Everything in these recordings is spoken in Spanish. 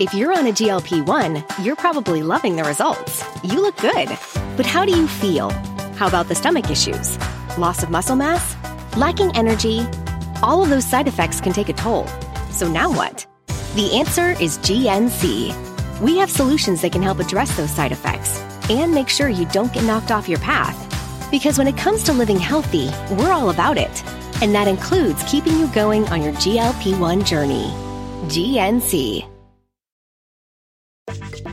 If you're on a GLP 1, you're probably loving the results. You look good. But how do you feel? How about the stomach issues? Loss of muscle mass? Lacking energy? All of those side effects can take a toll. So now what? The answer is GNC. We have solutions that can help address those side effects and make sure you don't get knocked off your path. Because when it comes to living healthy, we're all about it. And that includes keeping you going on your GLP 1 journey. GNC.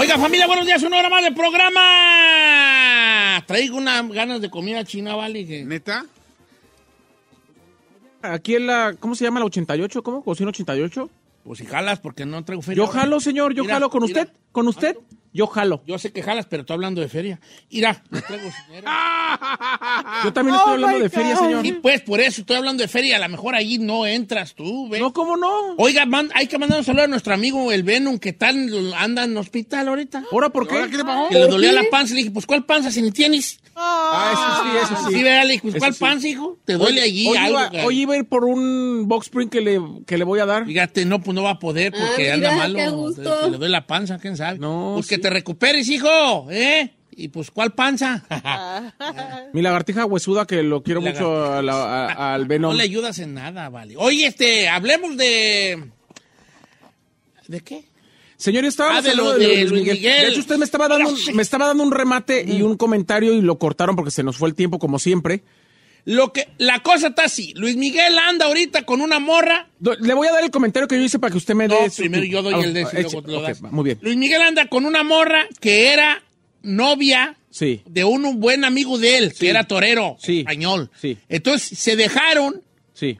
Oiga, familia, buenos días, una hora más de programa. Traigo unas ganas de comida china, ¿vale? Que- ¿Neta? Aquí en la, ¿cómo se llama la 88? ¿Cómo? ¿Cocina 88? Pues si jalas, porque no traigo feria. Yo jalo, señor, yo Mira, jalo con mira. usted, con usted, yo jalo. Yo sé que jalas, pero estoy hablando de feria. Mira, no traigo dinero. Yo también Oh estoy hablando de feria, señor. Sí, pues por eso estoy hablando de feria. A lo mejor ahí no entras tú, ¿ves? No, ¿cómo no? Oiga, man- hay que mandar un saludo a nuestro amigo el Venom, que tal anda en el hospital ahorita. ¿Ahora por qué? ¿Ahora qué le pasó? Que le dolía la panza. Le dije, pues ¿cuál panza si ni tienes? Ah, eso sí, eso sí. Le dije, pues Eso ¿cuál sí. panza, hijo? ¿Te duele allí Hoy algo? iba, hoy iba a ir por un box spring que le, que le voy a dar. Fíjate, no, pues no va a poder porque Ah, anda malo. qué gusto. Que le duele la panza, quién sabe. No, pues que te recuperes, hijo, ¿eh? Y pues, ¿cuál panza? Mi lagartija huesuda que lo quiero mucho a la- a- al Venom. no le ayudas en nada, vale. Oye, este, hablemos de. ¿De qué? Señor, estábamos Ah, de lo hablando de Luis Miguel. Miguel. De hecho, usted me estaba dando, un- me estaba dando un remate y un comentario y lo cortaron porque se nos fue el tiempo como siempre. Lo que, la cosa está así. Luis Miguel anda ahorita con una morra. Do- Le voy a dar el comentario que yo hice para que usted me No, dé. su- primero yo doy Ah, el de ese y eche- luego te lo ok, das. va, Muy bien. Luis Miguel anda con una morra que era novia Sí. de un buen amigo de él, Sí. que era torero Sí. español. Entonces se dejaron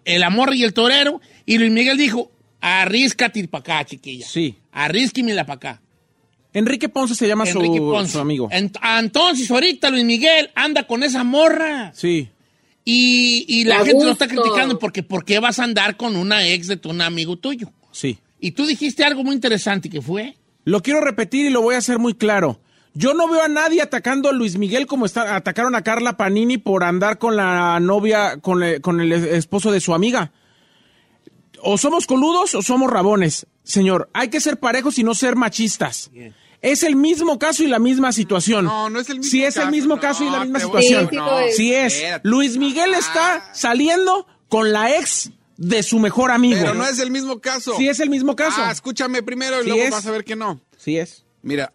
el amor y el torero, y Luis Miguel dijo, arríscate para acá, chiquilla. Sí. Arrísquimela para acá. Enrique Ponce se llama su, Ponce. su amigo. Ent- entonces, ahorita Luis Miguel anda con esa morra. Sí. Y, y la gente lo está criticando porque ¿por qué vas a andar con una ex de tu un amigo tuyo? Sí. Y tú dijiste algo muy interesante que fue. Lo quiero repetir y lo voy a hacer muy claro. Yo no veo a nadie atacando a Luis Miguel como está, atacaron a Carla Panini por andar con la novia, con el, con el esposo de su amiga. O somos coludos o somos rabones. Señor, hay que ser parejos y no ser machistas. Es el mismo caso y la misma situación. No, no es el mismo Sí, es el caso, mismo no, caso y la misma situación. Sí lo es. Luis Miguel está saliendo con la ex de su mejor amigo. Pero no es el mismo caso. Sí es el mismo caso. Ah, escúchame primero y Sí luego es. vas a ver que no. Sí es. Mira,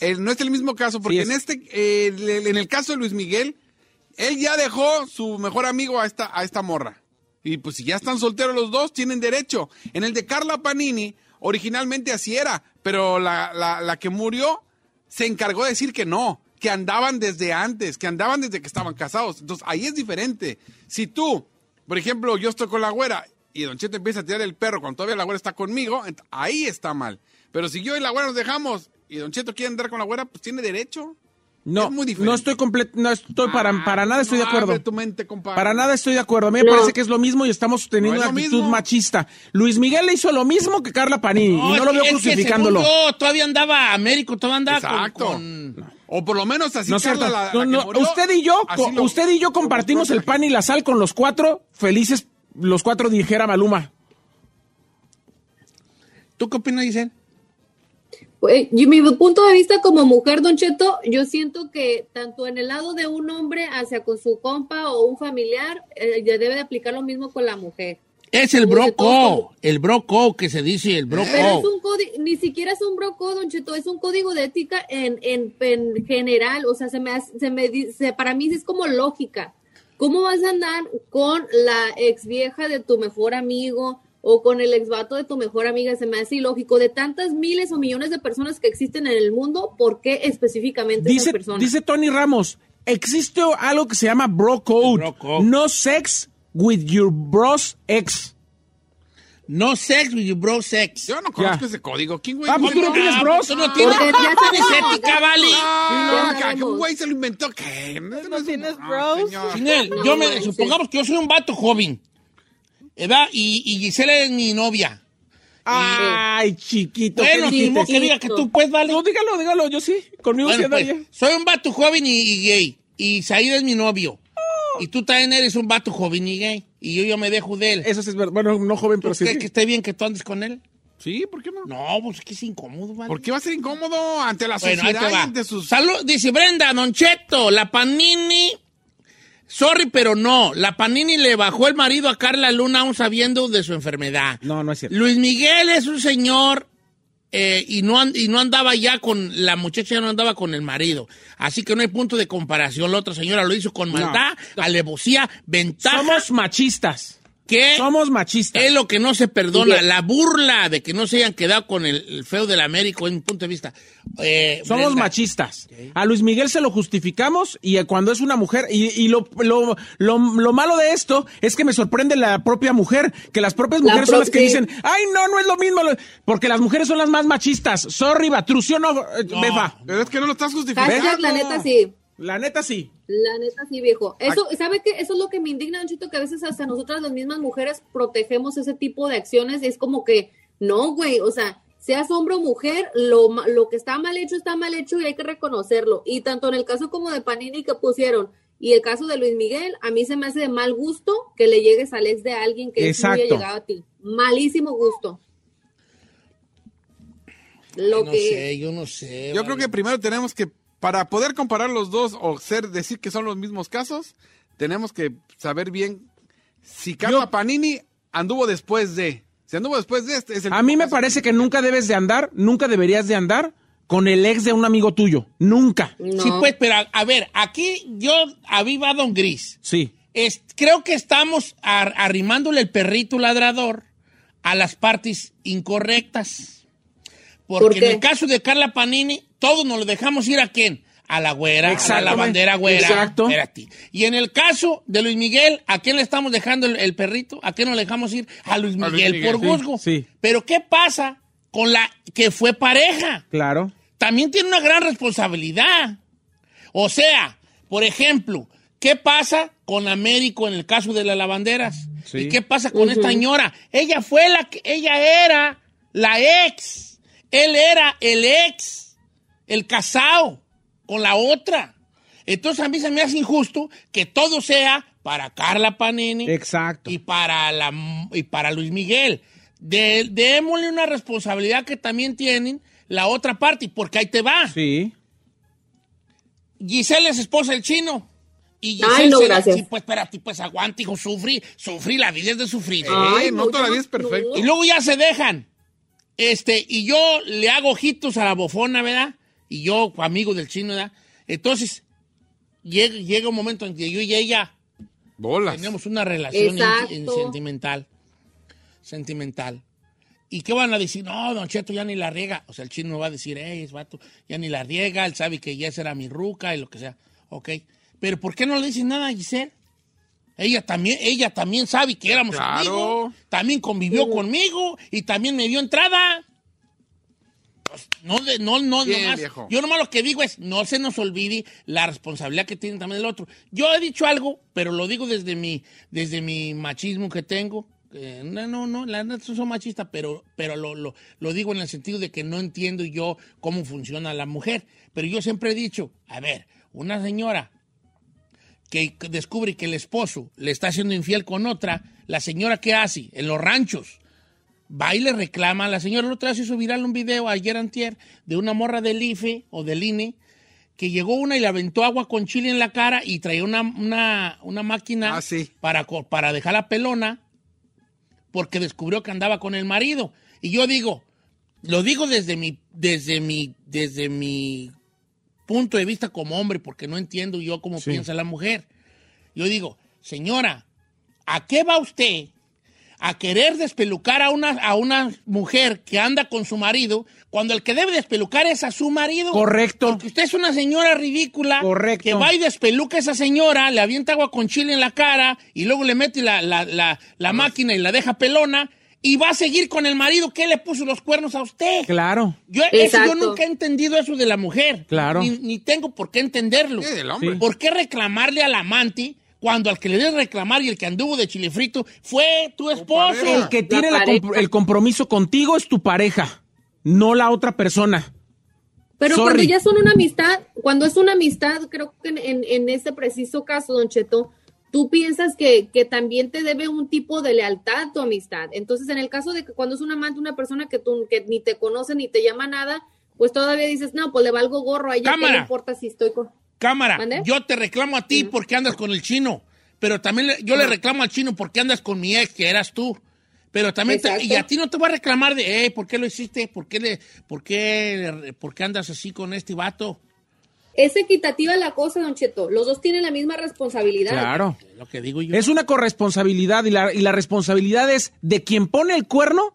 eh, no es el mismo caso porque Sí es. en este, eh, en el caso de Luis Miguel, él ya dejó su mejor amigo a esta, a esta morra. Y pues si ya están solteros los dos, tienen derecho. En el de Carla Panini, originalmente así era, pero la, la, la que murió se encargó de decir que no, que andaban desde antes, que andaban desde que estaban casados. Entonces ahí es diferente. Si tú, por ejemplo, yo estoy con la güera y Don Cheto empieza a tirar el perro cuando todavía la güera está conmigo, ahí está mal. Pero si yo y la güera nos dejamos y Don Cheto quiere andar con la güera, pues tiene derecho. No, Es muy diferente. no estoy completo, no estoy para, Ah, para nada estoy de acuerdo. tu mente. Para nada estoy de acuerdo. A mí me No. parece que es lo mismo y estamos teniendo No es una actitud mismo. machista. Luis Miguel le hizo lo mismo que Carla Panini y no lo veo que crucificándolo. yo, todavía andaba Américo, todavía andaba con- Exacto. con... O por lo menos así No es cierto. Carla, la- No, la que no, murió, usted y yo, lo- usted y yo compartimos el pan y la sal con los cuatro felices, los cuatro dijera Maluma. ¿Tú qué opinas, Giselle? Pues, y mi punto de vista como mujer, Don Cheto, yo siento que tanto en el lado de un hombre hacia con su compa o un familiar, eh, ya debe de aplicar lo mismo con la mujer. Es el broco, todo- el broco que se dice, el broco. Pero es un código, ni siquiera es un broco, Don Cheto, es un código de ética en, en, en general, o sea, se me, hace- se me dice, para mí es como lógica. ¿Cómo vas a andar con la ex vieja de tu mejor amigo o con el ex vato de tu mejor amiga? Se me hace ilógico. De tantas miles o millones de personas que existen en el mundo, ¿por qué específicamente Dice, esas personas? dice Tony Ramos, existe algo que se llama bro code. Bro code. No sex with your bros ex. No sex with your bro sex. Yo no conozco ese código. ¿Quién, güey? Ah, pues tú no tienes bros. Tú no tienes, ética, sabemos. un güey se lo inventó. ¿Qué? No, ¿No es- tienes bros? yo me, supongamos que yo soy un vato joven, ¿verdad? Y, y Gisela es mi novia. Ay, chiquito. Bueno, dijiste. que diga que tú puedes, vale. No, dígalo, dígalo, yo sí. Conmigo sí Bueno, pues, andaría. soy un vato joven y, y gay. Y Said es mi novio. Y tú también eres un vato joven y gay. Y yo, yo me dejo de él. Eso sí es verdad. Bueno, no joven, pero ¿Tú sí. crees sí. que esté bien que tú andes con él? Sí, ¿por qué no? No, pues es que es incómodo, ¿vale? ¿Por qué va a ser incómodo ante la Bueno, ahí sociedad te y va. ante sus... Salud, dice Brenda, Don Cheto, la Panini. Sorry, pero no. La Panini le bajó el marido a Carla Luna aún sabiendo de su enfermedad. No, no es cierto. Luis Miguel es un señor eh, y, no, y no andaba ya con, la muchacha ya no andaba con el marido. Así que no hay punto de comparación. La otra señora lo hizo con maldad, alevosía, ventaja, Somos machistas. Que Somos machistas. es lo que no se perdona. La burla de que no se hayan quedado con el, el feo del América, en mi punto de vista. Eh, Somos Brenda, machistas. A Luis Miguel se lo justificamos y eh, cuando es una mujer, y, y lo, lo, lo, lo malo de esto es que me sorprende la propia mujer, que las propias La mujeres son las que dicen, ay, no, no es lo mismo, lo-". porque las mujeres son las más machistas. Sorry, Batrucio, no, eh, No. Befa. Es que no lo estás justificando. Hashtag, la neta sí. La neta sí. La neta sí, viejo. Eso, ¿sabe qué? Eso es lo que me indigna, Don Chito, que a veces hasta nosotras las mismas mujeres protegemos ese tipo de acciones. Y es como que, no, güey, o sea, seas hombre o mujer, lo, lo que está mal hecho está mal hecho y hay que reconocerlo. Y tanto en el caso como de Panini que pusieron y el caso de Luis Miguel, a mí se me hace de mal gusto que le llegues al ex de alguien que muy Exacto. allegado a ti. Malísimo gusto. Lo no que sé, yo no sé. Yo vale. creo que primero tenemos que, para poder comparar los dos o ser decir que son los mismos casos, tenemos que saber bien si Carla Yo- Panini anduvo después de. Si anduvo después de este, es el A mí me caso. parece que nunca debes de andar, nunca deberías de andar con el ex de un amigo tuyo. Nunca. no. Sí, pues, pero a, a ver, aquí yo aviva Don Gris. Sí. Es- creo que estamos ar- arrimándole el perrito ladrador a las partes incorrectas. Porque ¿Por en el caso de Carla Panini, todos nos lo dejamos ir a quién? A la güera, a la bandera güera. Exacto. Espérate. Y en el caso de Luis Miguel, ¿a quién le estamos dejando el, el perrito? ¿A quién nos dejamos ir? A Luis A Luis Miguel, por sí, Guzgo. sí. Pero ¿qué pasa con la que fue pareja? Claro. también tiene una gran responsabilidad. O sea, por ejemplo, ¿qué pasa con Américo en el caso de las lavanderas? Sí. ¿Y qué pasa con esta señora? Ella fue la que, ella era la ex. Él era el ex, el casado con la otra. Entonces a mí se me hace injusto que todo sea para Carla Panini Exacto. y para, la, y para Luis Miguel. De, démosle una responsabilidad que también tienen la otra parte, porque ahí te va. Sí. Giselle es esposa del chino. Y Ay, Giselle no, se- gracias. sí, pues espérate, pues aguante, hijo, sufrí, sufrí, la vida es de sufrir. Eh, no, yo todavía es perfecto. Y luego ya se dejan. Este, y yo le hago ojitos a la bofona, ¿verdad? Y yo, amigo del chino, ¿verdad? Entonces, llega, llega un momento en que yo y ella Bolas. tenemos una relación Exacto. in- in- sentimental. Sentimental. ¿Y qué van a decir? No, Don Cheto ya ni la riega. O sea, el chino va a decir, hey, es vato, ya ni la riega, él sabe que ya esa era mi ruca y lo que sea. Ok. Pero ¿por qué no le dicen nada a Giselle? Ella también, ella también sabe que éramos Claro. amigos, también convivió conmigo y también me dio entrada. Pues, no, de- no, no, Bien, nomás- viejo. yo nomás lo que digo es, no se nos olvide la responsabilidad que tiene también el otro. Yo he dicho algo, pero lo digo desde mi, desde mi machismo que tengo. que no, no, no, la no soy machista, pero, pero lo, lo, lo digo en el sentido de que no entiendo yo cómo funciona la mujer. Pero yo siempre he dicho, a ver, una señora que descubre que el esposo le está siendo infiel con otra, la señora ¿qué hace? En los ranchos. Va y le reclama a la señora. El otro día se hizo viral un video ayer antier de una morra del IFE o del INE que llegó una y le aventó agua con chile en la cara y traía una, una, una máquina Ah, sí. para, para dejar la pelona porque descubrió que andaba con el marido. Y yo digo, lo digo desde mi, desde mi, desde mi punto de vista como hombre, porque no entiendo yo cómo Sí. piensa la mujer. Yo digo, señora, ¿a qué va usted a querer despelucar a una, a una mujer que anda con su marido cuando el que debe despelucar es a su marido? Correcto. Porque usted es una señora ridícula Correcto. que va y despeluca a esa señora, le avienta agua con chile en la cara y luego le mete la, la- la- la máquina y la deja pelona y va a seguir con el marido que le puso los cuernos a usted. Claro. Yo, eso yo nunca he entendido eso de la mujer. Claro. Ni, ni tengo por qué entenderlo. Sí, del hombre. Sí. ¿Por qué reclamarle al amante cuando al que le debes reclamar y el que anduvo de chile frito fue tu esposo? El que tiene la pareja. comp- el compromiso contigo es tu pareja, no la otra persona. Pero Sorry. cuando ya son una amistad, cuando es una amistad, creo que en, en, en este preciso caso, Don Cheto, tú piensas que, que también te debe un tipo de lealtad tu amistad. Entonces, en el caso de que cuando es un amante, una persona que tú que ni te conoce ni te llama nada, pues todavía dices, no, pues le valgo gorro a ella, ¿qué Cámara. le importa si estoy con... Cámara, ¿Mande? yo te reclamo a ti porque andas con el chino, pero también le- yo le reclamo al chino porque andas con mi ex, que eras tú. Pero también, te- y a ti no te voy a reclamar de, eh, ¿por qué lo hiciste? ¿Por qué, le, por, qué, ¿Por qué andas así con este vato? Es equitativa la cosa, Don Cheto. Los dos tienen la misma responsabilidad. Claro. Es lo que digo yo. Es una corresponsabilidad y la, y la responsabilidad es de quien pone el cuerno.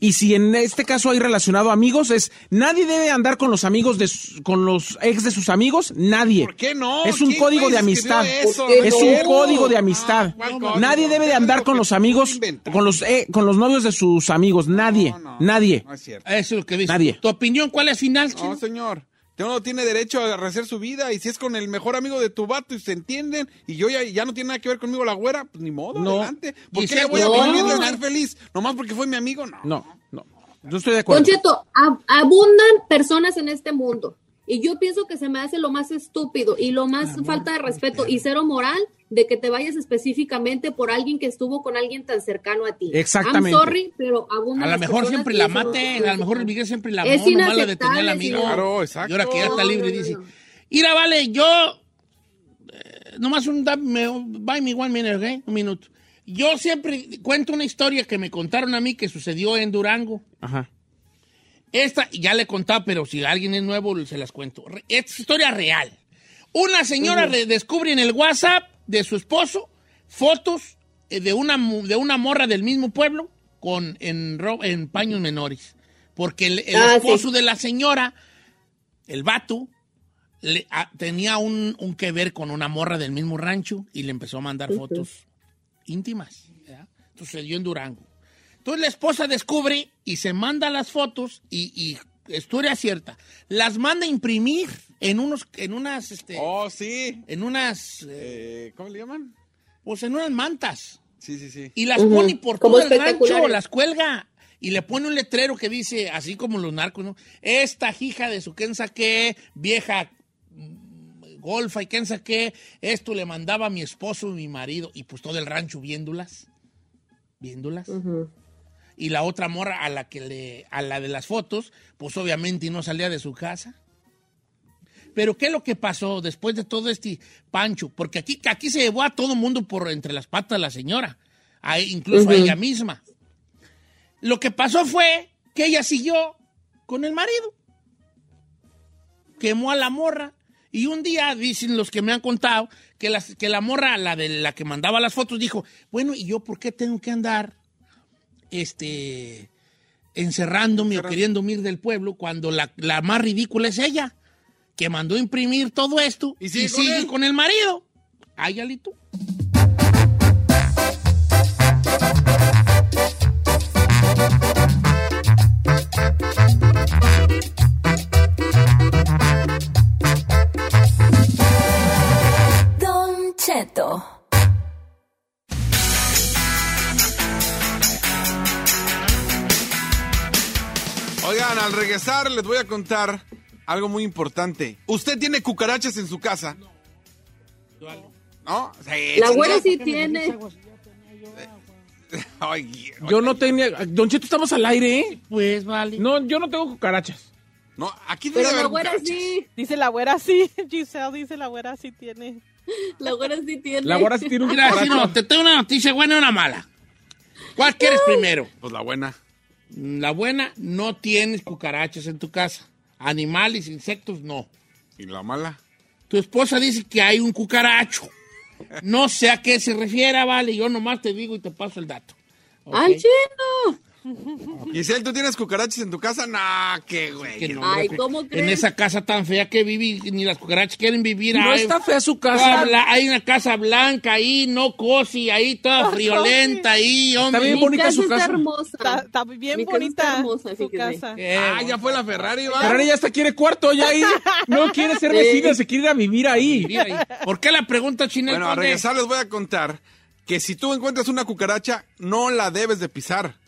Y si en este caso hay relacionado amigos, es nadie debe andar con los amigos de su- con los ex de sus amigos, nadie. ¿Por qué no? Es un ¿Quién código de amistad. Es no? un código de amistad. Ah. Nadie debe de andar con los amigos, con los eh, con los novios de sus amigos, nadie, No, no, nadie. No es cierto. Eso es lo que dice. Nadie. ¿Tu opinión cuál es final? No, señor. Uno tiene derecho a rehacer su vida y si es con el mejor amigo de tu vato y se entienden y yo ya, ya no tiene nada que ver conmigo la güera, pues ni modo, No. adelante. ¿Por qué le voy a no. prohibir de ser feliz? Nomás porque fue mi amigo, no. No, no. Yo estoy de Don acuerdo. Cheto, ab- abundan personas en este mundo. Y yo pienso que se me hace lo más estúpido y lo más falta de respeto y cero moral de que te vayas específicamente por alguien que estuvo con alguien tan cercano a ti. Exactamente. I'm sorry, pero A lo mejor siempre la mate, a lo mejor el Miguel siempre la amó, Es nomás la detenía el inaceptable, amigo. señor. Claro, exacto. Y ahora que ya está libre, no, dice. no. Mira, vale, yo. eh, nomás un. dame- Buy me one minute, ¿ok? Un minuto. Yo siempre cuento una historia que me contaron a mí que sucedió en Durango. Ajá. Esta ya le contaba, pero si alguien es nuevo, se las cuento. Esta es historia real. Una señora re- descubre en el WhatsApp de su esposo fotos eh, de una, de una morra del mismo pueblo con, en, en paños menores. Porque el, el Ah, esposo sí. de la señora, el vato, le- a- tenía un, un que ver con una morra del mismo rancho y le empezó a mandar fotos íntimas. ¿verdad? Sucedió en Durango. Entonces la esposa descubre y se manda las fotos y, y historia cierta, las manda a imprimir en unos, en unas, este, Oh, sí. en unas, eh, Eh, ¿Cómo le llaman? pues en unas mantas Sí, sí, sí. y las Ujú, pone por todo el rancho, las cuelga y le pone un letrero que dice, así como los narcos, ¿no? Esta hija de su quien saqué, vieja mm, golfa y quien saqué, esto le mandaba a mi esposo y mi marido y pues todo el rancho viéndolas, viéndolas. Y la otra morra a la que le, a la de las fotos, pues obviamente no salía de su casa. Pero ¿qué es lo que pasó después de todo este pancho? Porque aquí, aquí se llevó a todo mundo por entre las patas la señora, a- incluso a ella misma. Lo que pasó fue que ella siguió con el marido. Quemó a la morra. Y un día, dicen los que me han contado, que, las, que la morra, la de la que mandaba las fotos, dijo, bueno, ¿y yo por qué tengo que andar este, encerrándome o queriendo ir del pueblo cuando la, la más ridícula es ella, que mandó imprimir todo esto ¿Y y sigue sigue, con él? con el marido? Ay, Alito. Don Cheto. Oigan, al regresar les voy a contar algo muy importante. ¿Usted tiene cucarachas en su casa? ¿No? Sí, La sí, güera no. sí tiene. Ay, Yo no tenía. Don Cheto, estamos al aire, ¿eh? Pues vale. No, yo no tengo cucarachas. no, aquí Pero debe la haber güera sí. Dice la güera sí. Giselle dice la güera sí tiene. La güera sí tiene. La güera sí tiene un Mira, no, te tengo una noticia buena y una mala. ¿Cuál quieres primero? Pues la buena. La buena, no tienes cucarachas en tu casa. Animales, insectos, no. ¿Y la mala? Tu esposa dice que hay un cucaracho. No sé a qué se refiere, vale. Yo nomás te digo y te paso el dato. ¿Ok? ¡Al chino! Giselle, ¿tú tienes cucarachas en tu casa? Nah, qué güey. Que no, Ay, hombre, ¿cómo En esa casa tan fea que viví, ni las cucarachas quieren vivir No está fea su casa. bla- hay una casa blanca ahí, no cosi, ahí toda friolenta ahí, hombre. bien Mi bonita casa su está casa. hermosa. Está, está bien Mi casa bonita está hermosa, su casa. Qué Ah, ya fue la Ferrari, va. Ferrari ya hasta quiere cuarto, ya ahí. No quiere ser vecina, se quiere ir a vivir ahí. ¿Por qué la pregunta, Chinel? Bueno, a regresar les voy a contar que si tú encuentras una cucaracha, no la debes de pisar.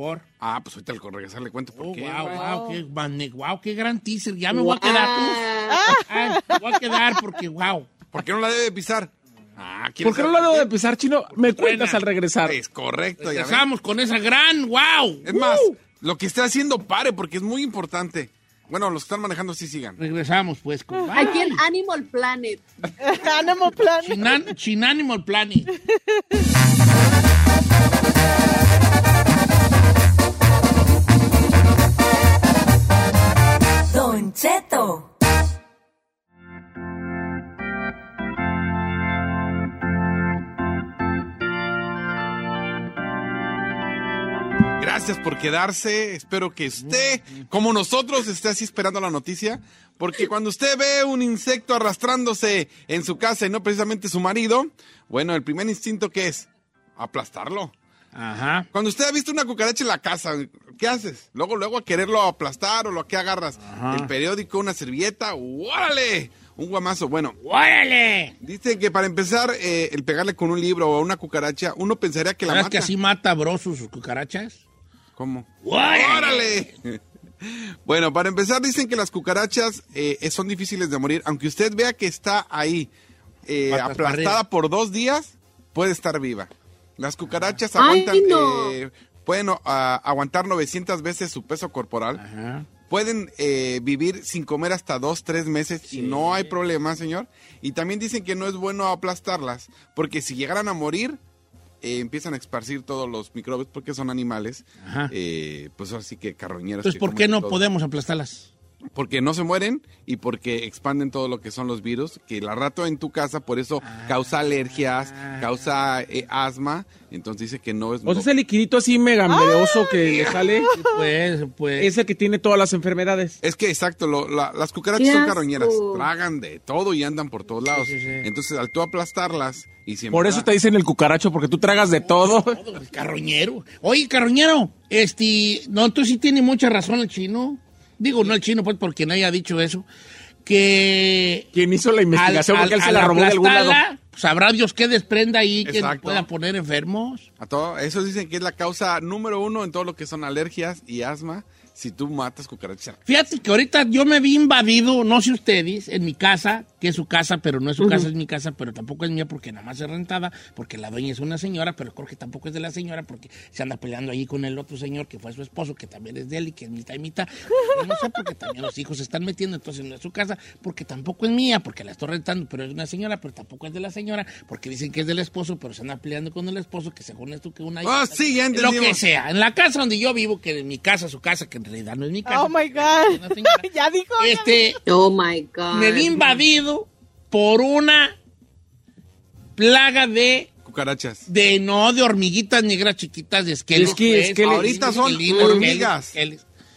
Por. Ah, pues ahorita al regresar le cuento por Oh, qué. wow, güey. wow, qué, wow, qué gran teaser. Ya me voy a quedar. Ah. Ay, me voy a quedar porque, wow. ¿Por qué no la debe de pisar? Ah, ¿quieres ¿Por qué no la debo de empezar, chino? Me cuentas al regresar. Es correcto, ya. Empezamos con esa gran, wow. Es más, lo que esté haciendo pare porque es muy importante. Bueno, los que están manejando sí sigan. Regresamos, pues. Con, Aquí en Animal Planet. Animal Planet. Chinan, Chinanimal Planet. Gracias por quedarse. Espero que usted, como nosotros, esté así esperando la noticia. Porque cuando usted ve un insecto arrastrándose en su casa y no precisamente su marido, bueno, el primer instinto que es aplastarlo. Ajá. Cuando usted ha visto una cucaracha en la casa, ¿qué haces? Luego, luego a quererlo aplastar o lo que agarras. El periódico, una servilleta, ¡órale! Un guamazo. Bueno, ¡Órale! dice que para empezar, eh, el pegarle con un libro o a una cucaracha, uno pensaría que la ¿Sabes mata. que así mata bro sus cucarachas? ¿Cómo? ¡Órale! ¡Órale! Bueno, para empezar, dicen que las cucarachas eh, son difíciles de morir. Aunque usted vea que está ahí eh, aplastada por dos días, puede estar viva. Las cucarachas Ay, aguantan, no. eh, pueden ah, aguantar 900 veces su peso corporal. Ajá. Pueden eh, vivir sin comer hasta dos, tres meses y no hay problema, señor. Y también dicen que no es bueno aplastarlas, porque si llegaran a morir, eh, empiezan a esparcir todos los microbios porque son animales. Ajá. Eh, pues así que carroñeros. Entonces, que ¿por qué no todo. podemos aplastarlas? Porque no se mueren y porque expanden todo lo que son los virus, que la rato en tu casa, por eso causa alergias, causa eh, asma. Entonces dice que no es... O sea, ese liquidito así mega medeoso que le sale Pues, pues. es el que tiene todas las enfermedades. Es que exacto, lo- la- las cucarachas son carroñeras, tragan de todo y andan por todos lados. Sí, sí, sí. Entonces, al tú aplastarlas y siempre... Por eso te dicen el cucaracho, porque tú tragas de todo. Todo, el carroñero. Oye, carroñero, este, no, tú sí tienes mucha razón el chino. Digo, no el chino, pues, porque no haya dicho eso. Que. Quien hizo la investigación, al- porque él al- se la robó de algún lado. Sabrá Dios qué desprenda ahí que pueda poner enfermos. A todo, eso dicen que es la causa número uno en todo lo que son alergias y asma, si tú matas cucarachas. Fíjate que ahorita yo me vi invadido, no sé ustedes, en mi casa, que es su casa, pero no es su casa, es mi casa, pero tampoco es mía porque nada más es rentada, porque la dueña es una señora, pero creo que tampoco es de la señora porque se anda peleando ahí con el otro señor que fue su esposo, que también es de él y que es mitad y mitad. Yo no sé porque también los hijos se están metiendo, entonces no es su casa, porque tampoco es mía, porque la estoy rentando, pero es una señora, pero tampoco es de la señora, porque dicen que es del esposo, pero se anda peleando con el esposo, que según esto que una Ah, sí, ya Lo que sea, en la casa donde yo vivo, que es mi casa, su casa, que en realidad no es mi casa. Oh my God. Ya dijo. Este, Oh my God. me vi invadido por una plaga de, Cucarachas. de no, de hormiguitas negras chiquitas de esqueles. Es que- pues, es que ahorita son hormigas.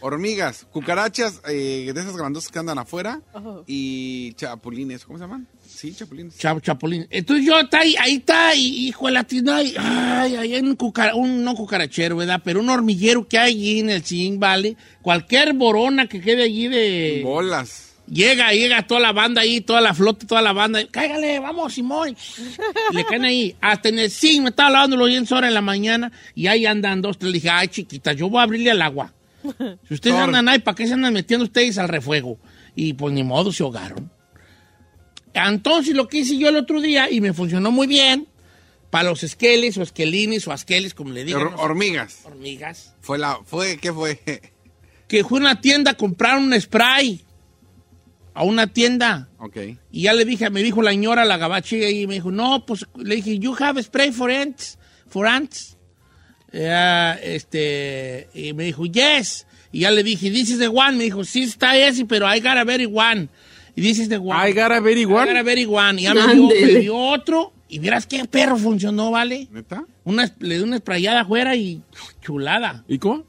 Hormigas, cucarachas eh, de esas grandosas que andan afuera y chapulines, ¿cómo se llaman? Sí, chapulines. Chavo, chapulín. Entonces yo está ahí, ahí está, y, hijo de la tienda, ay, ay, hay un, cucara- un no cucarachero, ¿verdad? Pero un hormiguero que hay allí en el Sin Vale, cualquier borona que quede allí de... Bolas. Llega, llega toda la banda ahí, toda la flota, toda la banda. Cáigale, vamos, Simón. Y le caen ahí. Hasta en el sí, me estaba lavando los dientes ahora en la mañana y ahí andan dos, tres. Le dije, ay, chiquita, yo voy a abrirle al agua. Si ustedes andan ahí, ¿para qué se andan metiendo ustedes al refuego? Y pues ni modo, se ahogaron. Entonces lo que hice yo el otro día, y me funcionó muy bien, para los esqueles o esquelines o asqueles, como le los hormigas. hormigas. Fue la, fue, ¿qué fue? Que fue a una tienda a comprar un spray. A una tienda. ok. Y ya le dije, me dijo la señora, la gabache, y me dijo, no, pues le dije, you have spray for ants, for ants. Eh, este, y me dijo, yes. Y ya le dije, this is the one. Me dijo, sí está ese, pero I got a very one. Y is the one. I gotta very I one. got a very one. Y ya me dio, Ándele. me dio otro Y vieras qué perro funcionó, ¿vale? ¿Neta? Una, le di una sprayada afuera y chulada, ¿Y cómo?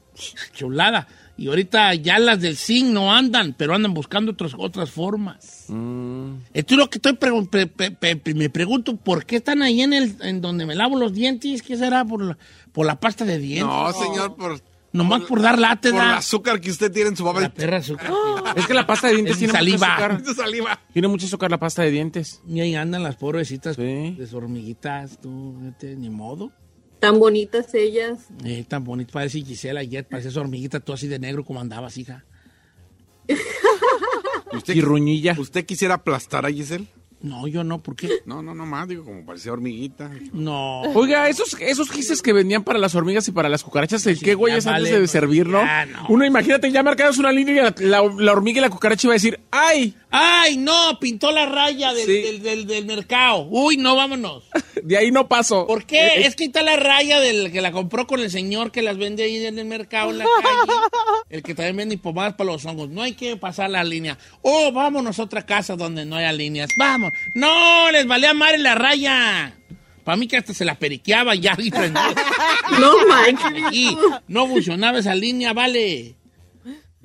chulada. Y ahorita ya las del zinc no andan, pero andan buscando otras, otras formas. Mm. Esto es lo que estoy pregun- me pregunto, ¿por qué están ahí en el en donde me lavo los dientes? ¿Qué será por la, por la pasta de dientes? No, señor, por, Nomás por dar late, por el azúcar que usted tiene en su La papel. perra azúcar. Es que la pasta de dientes Es tiene saliva. mucho azúcar. Saliva. Tiene mucho azúcar la pasta de dientes. Y ahí andan las pobrecitas Sí. de sus hormiguitas, tú, vete, ni modo. Tan bonitas ellas. Eh, tan bonito, parece Gisela ayer, parece esa hormiguita, tú así de negro como andabas, hija. ¿Usted, Y ruñilla. ¿Usted quisiera aplastar a Giselle? No, yo no, ¿por qué? No, no, no más, digo, como parecía hormiguita. No. Oiga, esos, esos gises que vendían para las hormigas y para las cucarachas, ¿el qué güey es antes de servir, no? Uno, imagínate, ya marcadas una línea y la, la- la hormiga y la cucaracha iba a decir, ¡ay! ¡Ay, no! Pintó la raya del, Sí. del, del- del mercado. Uy, no, vámonos. De ahí no paso. ¿Por qué? Es que está la raya del que la compró con el señor que las vende ahí en el mercado, en la calle. El que también vende pomadas para los hongos. No hay que pasar la línea. Oh, vámonos a otra casa donde no haya líneas. Vamos. No, les valía madre la raya. Para mí que hasta se la periqueaba ya. y prendía. No manches. Y no funcionaba esa línea, vale.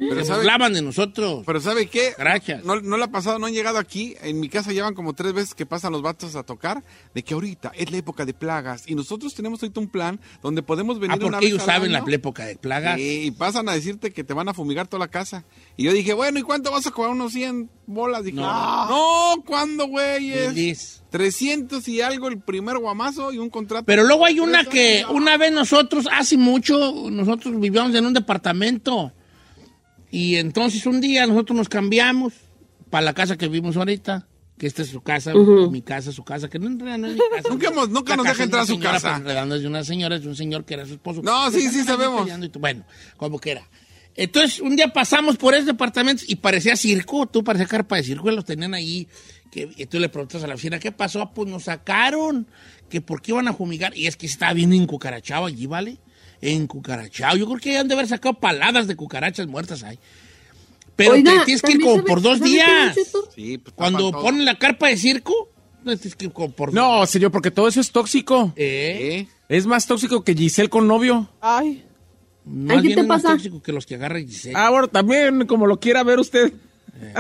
Pero Se ¿sabe, burlaban de nosotros. pero ¿sabe qué? Carachas. No, no le ha pasado, no han llegado aquí. En mi casa llevan como tres veces que pasan los vatos a tocar, de que ahorita es la época de plagas. Y nosotros tenemos ahorita un plan donde podemos venir Ah, una porque vez ellos al saben la época de plagas. Y pasan a decirte que te van a fumigar toda la casa. Y yo dije, bueno, ¿y cuánto vas a cobrar? Unos 100 bolas. Dije, No. no, ¿cuándo, güey? Es Feliz. 300 y algo el primer guamazo y un contrato. Pero luego hay una que una vez nosotros, hace mucho, nosotros vivíamos en un departamento. Y entonces un día nosotros nos cambiamos para la casa que vivimos ahorita. Que esta es su casa, mi casa, su casa, que no, realidad no es mi casa. Nunca hemos- nunca nos casa deja entrar a su señora, casa. pero en realidad no es de una señora, es de un señor que era su esposo. No, sí, sí, sabemos. tú- Bueno, como que era. Entonces, un día pasamos por esos departamentos y parecía circo, tú parecía carpa de circo, y los tenían ahí. Que, y tú le preguntas a la oficina, ¿qué pasó? Ah, Pues nos sacaron, que por qué iban a fumigar. Y es que estaba bien encucarachado allí, ¿vale? Encucarachado. Yo creo que han de haber sacado paladas de cucarachas muertas ahí. Pero Oiga, te tienes que ir ¿también como sabe- por dos días. Sí, pues, Cuando ponen la carpa de circo, tienes que ir como por No, señor, porque todo eso es tóxico. Eh, ¿Eh? Es más tóxico que Giselle con novio. Ay, más ¿qué bien te es más tóxico que los que agarra Giselle. Ah, bueno, también, como lo quiera ver usted.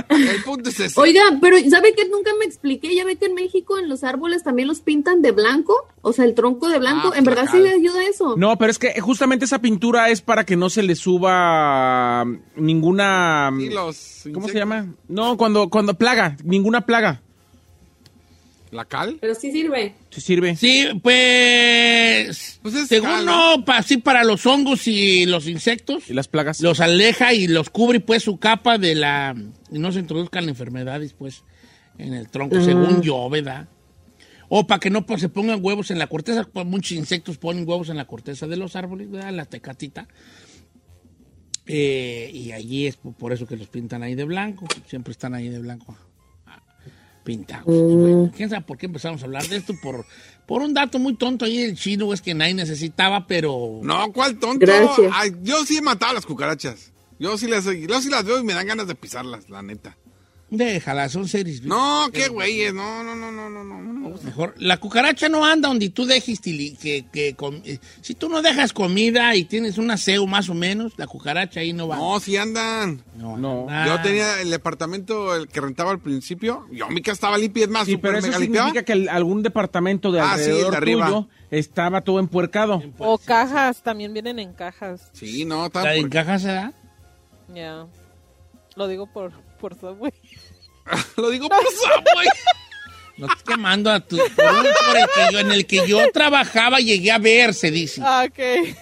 El punto es ese. Oiga, pero ¿sabe qué? Nunca me expliqué. Ya ve que en México en los árboles también los pintan de blanco. O sea, el tronco de blanco. Ah, ¿En verdad sí le ayuda eso? No, pero es que justamente esa pintura es para que no se le suba ninguna... Y los ¿Cómo se llama? No, cuando, cuando plaga, ninguna plaga. ¿La cal? Pero sí sirve. Se sirve. Sí, pues. Pues es según cal, no, pa- sí, para los hongos y los insectos, Y las plagas. los aleja y los cubre, pues, su capa de la. Y no se introduzcan enfermedades, pues, en el tronco, según yo, ¿verdad? O para que no pues, se pongan huevos en la corteza. pues, muchos insectos ponen huevos en la corteza de los árboles, ¿verdad? La tecatita. Eh, y allí es por- eso que los pintan ahí de blanco. Siempre están ahí de blanco pintados. Bueno, ¿Quién sabe por qué empezamos a hablar de esto? Por, por un dato muy tonto ahí del chino, es que nadie necesitaba, pero... No, ¿cuál tonto? Gracias. Ay, yo sí he matado a las cucarachas. Yo sí, las, yo sí las veo y me dan ganas de pisarlas, la neta. Déjala, son seres vivos. No, qué güeyes. No, no, no, no, no, no. Mejor, la cucaracha no anda donde tú dejes tili- que, que com- eh, si tú no dejas comida y tienes un aseo más o menos, la cucaracha ahí no va. No, sí andan. no, No. Yo tenía el departamento el que rentaba al principio. Yo, mi casa estaba limpia, es más, Sí, pero eso significa limpiaba. que el- algún departamento de Ah, sí, el de alrededor arriba. tuyo estaba todo empuercado. o cajas, también vienen en cajas. Sí, no, estaba ¿La de por- encaja se da? Ya. Lo digo por, por Subway. Lo digo por Subway. No estoy quemando a tu... Por un por el que yo, en el que yo trabajaba llegué a ver, se dice. Ah, ok.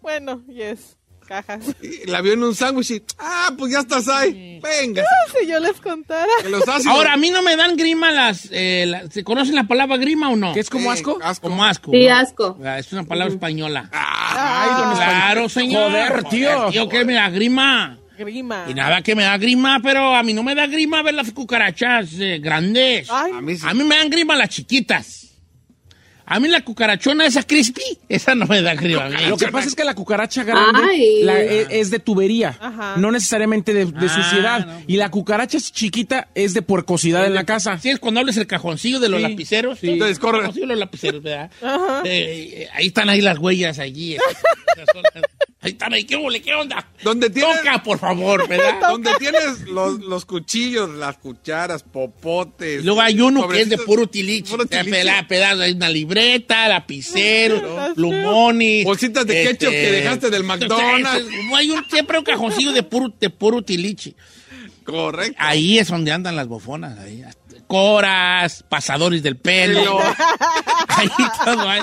bueno, yes. Cajas. La vio en un sándwich y, ah, pues ya estás ahí. Venga. Si yo les contara. Que los ácidos- Ahora, a mí no me dan grima las... eh, la- ¿Se conocen la palabra grima o no? ¿Qué es como Eh, asco? asco. Como asco. Sí, ¿no? asco. Ah, Es una palabra española. Ay, don Claro, señor. Joder, tío. Tío, que me da grima. Grima. Y nada que me da grima, pero a mí no me da grima ver las cucarachas eh, grandes. Ay, A mí sí. A mí me dan grima las chiquitas. A mí la cucarachona, esa crispy, esa no me da frío a mí. Lo que pasa es que la cucaracha grande Ay. la- e- es de tubería, Ajá. no necesariamente de, de Ah, suciedad. no. Y la cucaracha chiquita es de puercosidad en la casa. Sí, es cuando hables el cajoncillo de los Sí, lapiceros. sí. El Entonces, corre. cajoncillo de los lapiceros, ¿verdad? Eh, eh, ahí están ahí las huellas allí. esas- esas son las- ahí están ahí. ¿Qué, ole, ¿Qué onda? Donde tienes, Toca, por favor, ¿verdad? donde tienes los, los cuchillos, las cucharas, popotes. Luego hay uno que es de puro tiliche. puro tiliche. peda- pedazo, hay una libreta, lapiceros, plumones. Bolsitas de ketchup que dejaste del McDonald's. Hay un, siempre un cajoncillo de puro, de puro tiliche. Correcto. Ahí es donde andan las bofonas. Ahí. Coras, pasadores del pelo. Ahí todo hay.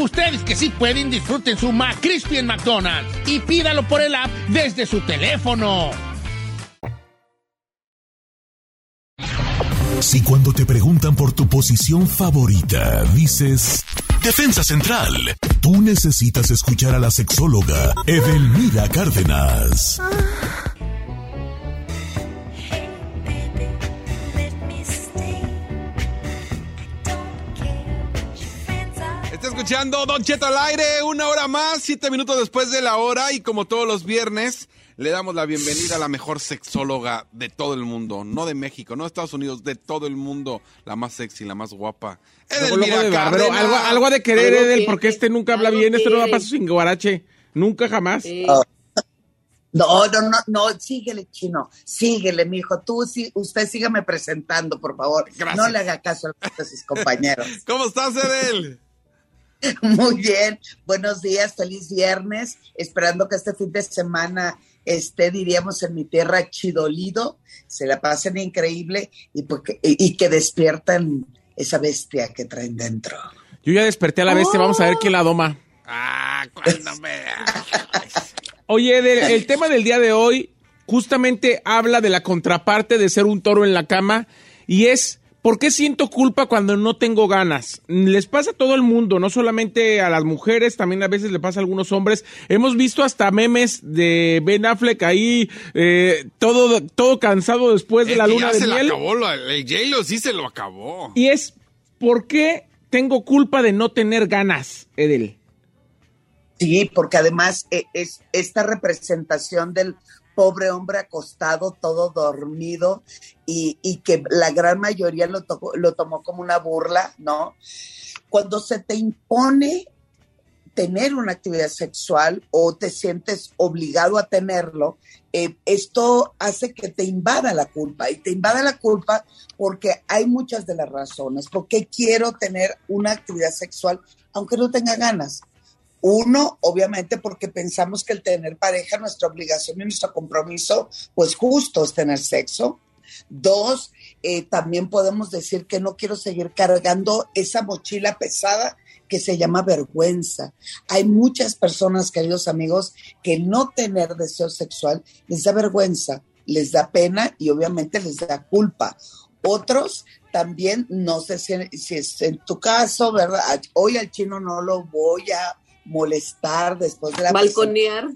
Ustedes que sí pueden, disfruten su McCrispy en McDonald's y pídalo por el app desde su teléfono. Si cuando te preguntan por tu posición favorita, dices Defensa Central, tú necesitas escuchar a la sexóloga Edelmira Cárdenas. Escuchando Don Cheto al aire, una hora más, siete minutos después de la hora y como todos los viernes, le damos la bienvenida a la mejor sexóloga de todo el mundo, no de México, no de Estados Unidos, de todo el mundo, la más sexy, la más guapa. Edelmira de- algo, algo ha de querer, Algo Edel, porque este nunca habla bien, este no va a pasar sin guarache. Nunca jamás. Sí. No, no, no, no, síguele, chino, síguele, mijo. Tú sí, usted sígame presentando, por favor. Gracias. No le haga caso a sus compañeros. ¿Cómo estás, Edel? Muy bien, buenos días, feliz viernes. Esperando que este fin de semana esté, diríamos, en mi tierra chidolido, se la pasen increíble y, porque- y, y que despiertan esa bestia que traen dentro. Yo ya desperté a la bestia, vamos a ver quién la doma. Ah, cuando me... Oye, el tema del día de hoy justamente habla de la contraparte de ser un toro en la cama y es ¿por qué siento culpa cuando no tengo ganas? Les pasa a todo el mundo, no solamente a las mujeres, también a veces le pasa a algunos hombres. Hemos visto hasta memes de Ben Affleck ahí, eh, todo, todo cansado después de Es la luna ya de se lo miel. acabó, lo- el J-Lo sí se lo acabó. Y es ¿por qué tengo culpa de no tener ganas, Edel? Sí, porque además eh, es esta representación del pobre hombre acostado, todo dormido, y, y que la gran mayoría lo, tocó- lo tomó como una burla, ¿no? Cuando se te impone tener una actividad sexual o te sientes obligado a tenerlo, eh, esto hace que te invada la culpa y te invada la culpa porque hay muchas de las razones. ¿Por qué quiero tener una actividad sexual aunque no tenga ganas? Uno, obviamente, porque pensamos que el tener pareja, nuestra obligación y nuestro compromiso, pues justo es tener sexo. Dos, eh, también podemos decir que no quiero seguir cargando esa mochila pesada que se llama vergüenza. Hay muchas personas, queridos amigos, que no tener deseo sexual les da vergüenza, les da pena y obviamente les da culpa. Otros también, no sé si, si es en tu caso, ¿verdad? Hoy al chino no lo voy a molestar después de la Balconear.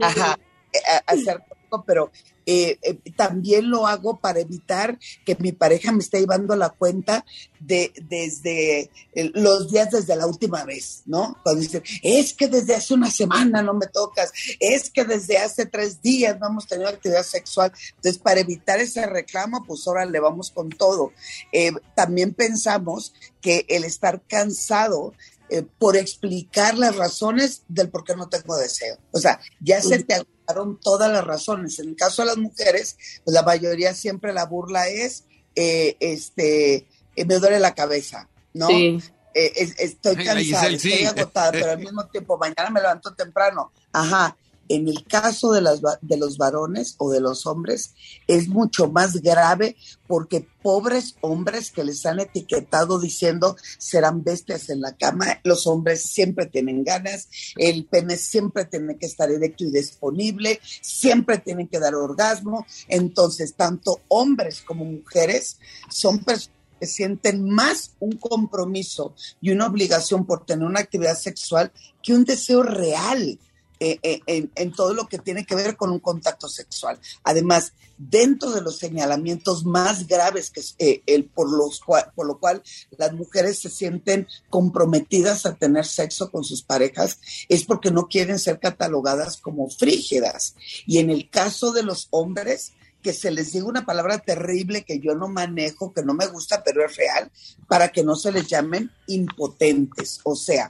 Ajá, eh, hacer pero eh, eh, también lo hago para evitar que mi pareja me esté llevando la cuenta de desde los días desde la última vez, ¿no? Cuando dicen, es que desde hace una semana no me tocas, es que desde hace tres días no hemos tenido actividad sexual. Entonces, para evitar ese reclamo, pues ahora le vamos con todo. Eh, también pensamos que el estar cansado eh, por explicar las razones del por qué no tengo deseo. O sea, ya se te agotaron todas las razones. En el caso de las mujeres, pues la mayoría siempre la burla es, eh, este, eh, me duele la cabeza, ¿no? Sí. Eh, es- estoy Ay, cansada, Giselle, sí. estoy agotada, pero al mismo tiempo mañana me levanto temprano. Ajá. En el caso de, las, de los varones o de los hombres, es mucho más grave porque pobres hombres que les han etiquetado diciendo serán bestias en la cama, los hombres siempre tienen ganas, el pene siempre tiene que estar erecto y disponible, siempre tienen que dar orgasmo. Entonces, tanto hombres como mujeres son personas que sienten más un compromiso y una obligación por tener una actividad sexual que un deseo real eh, eh, en, todo lo que tiene que ver con un contacto sexual. Además, dentro de los señalamientos más graves que eh, el, por, los cua- por lo cual las mujeres se sienten comprometidas a tener sexo con sus parejas, es porque no quieren ser catalogadas como frígidas. Y en el caso de los hombres, que se les diga una palabra terrible que yo no manejo, que no me gusta, pero es real, para que no se les llamen impotentes. O sea,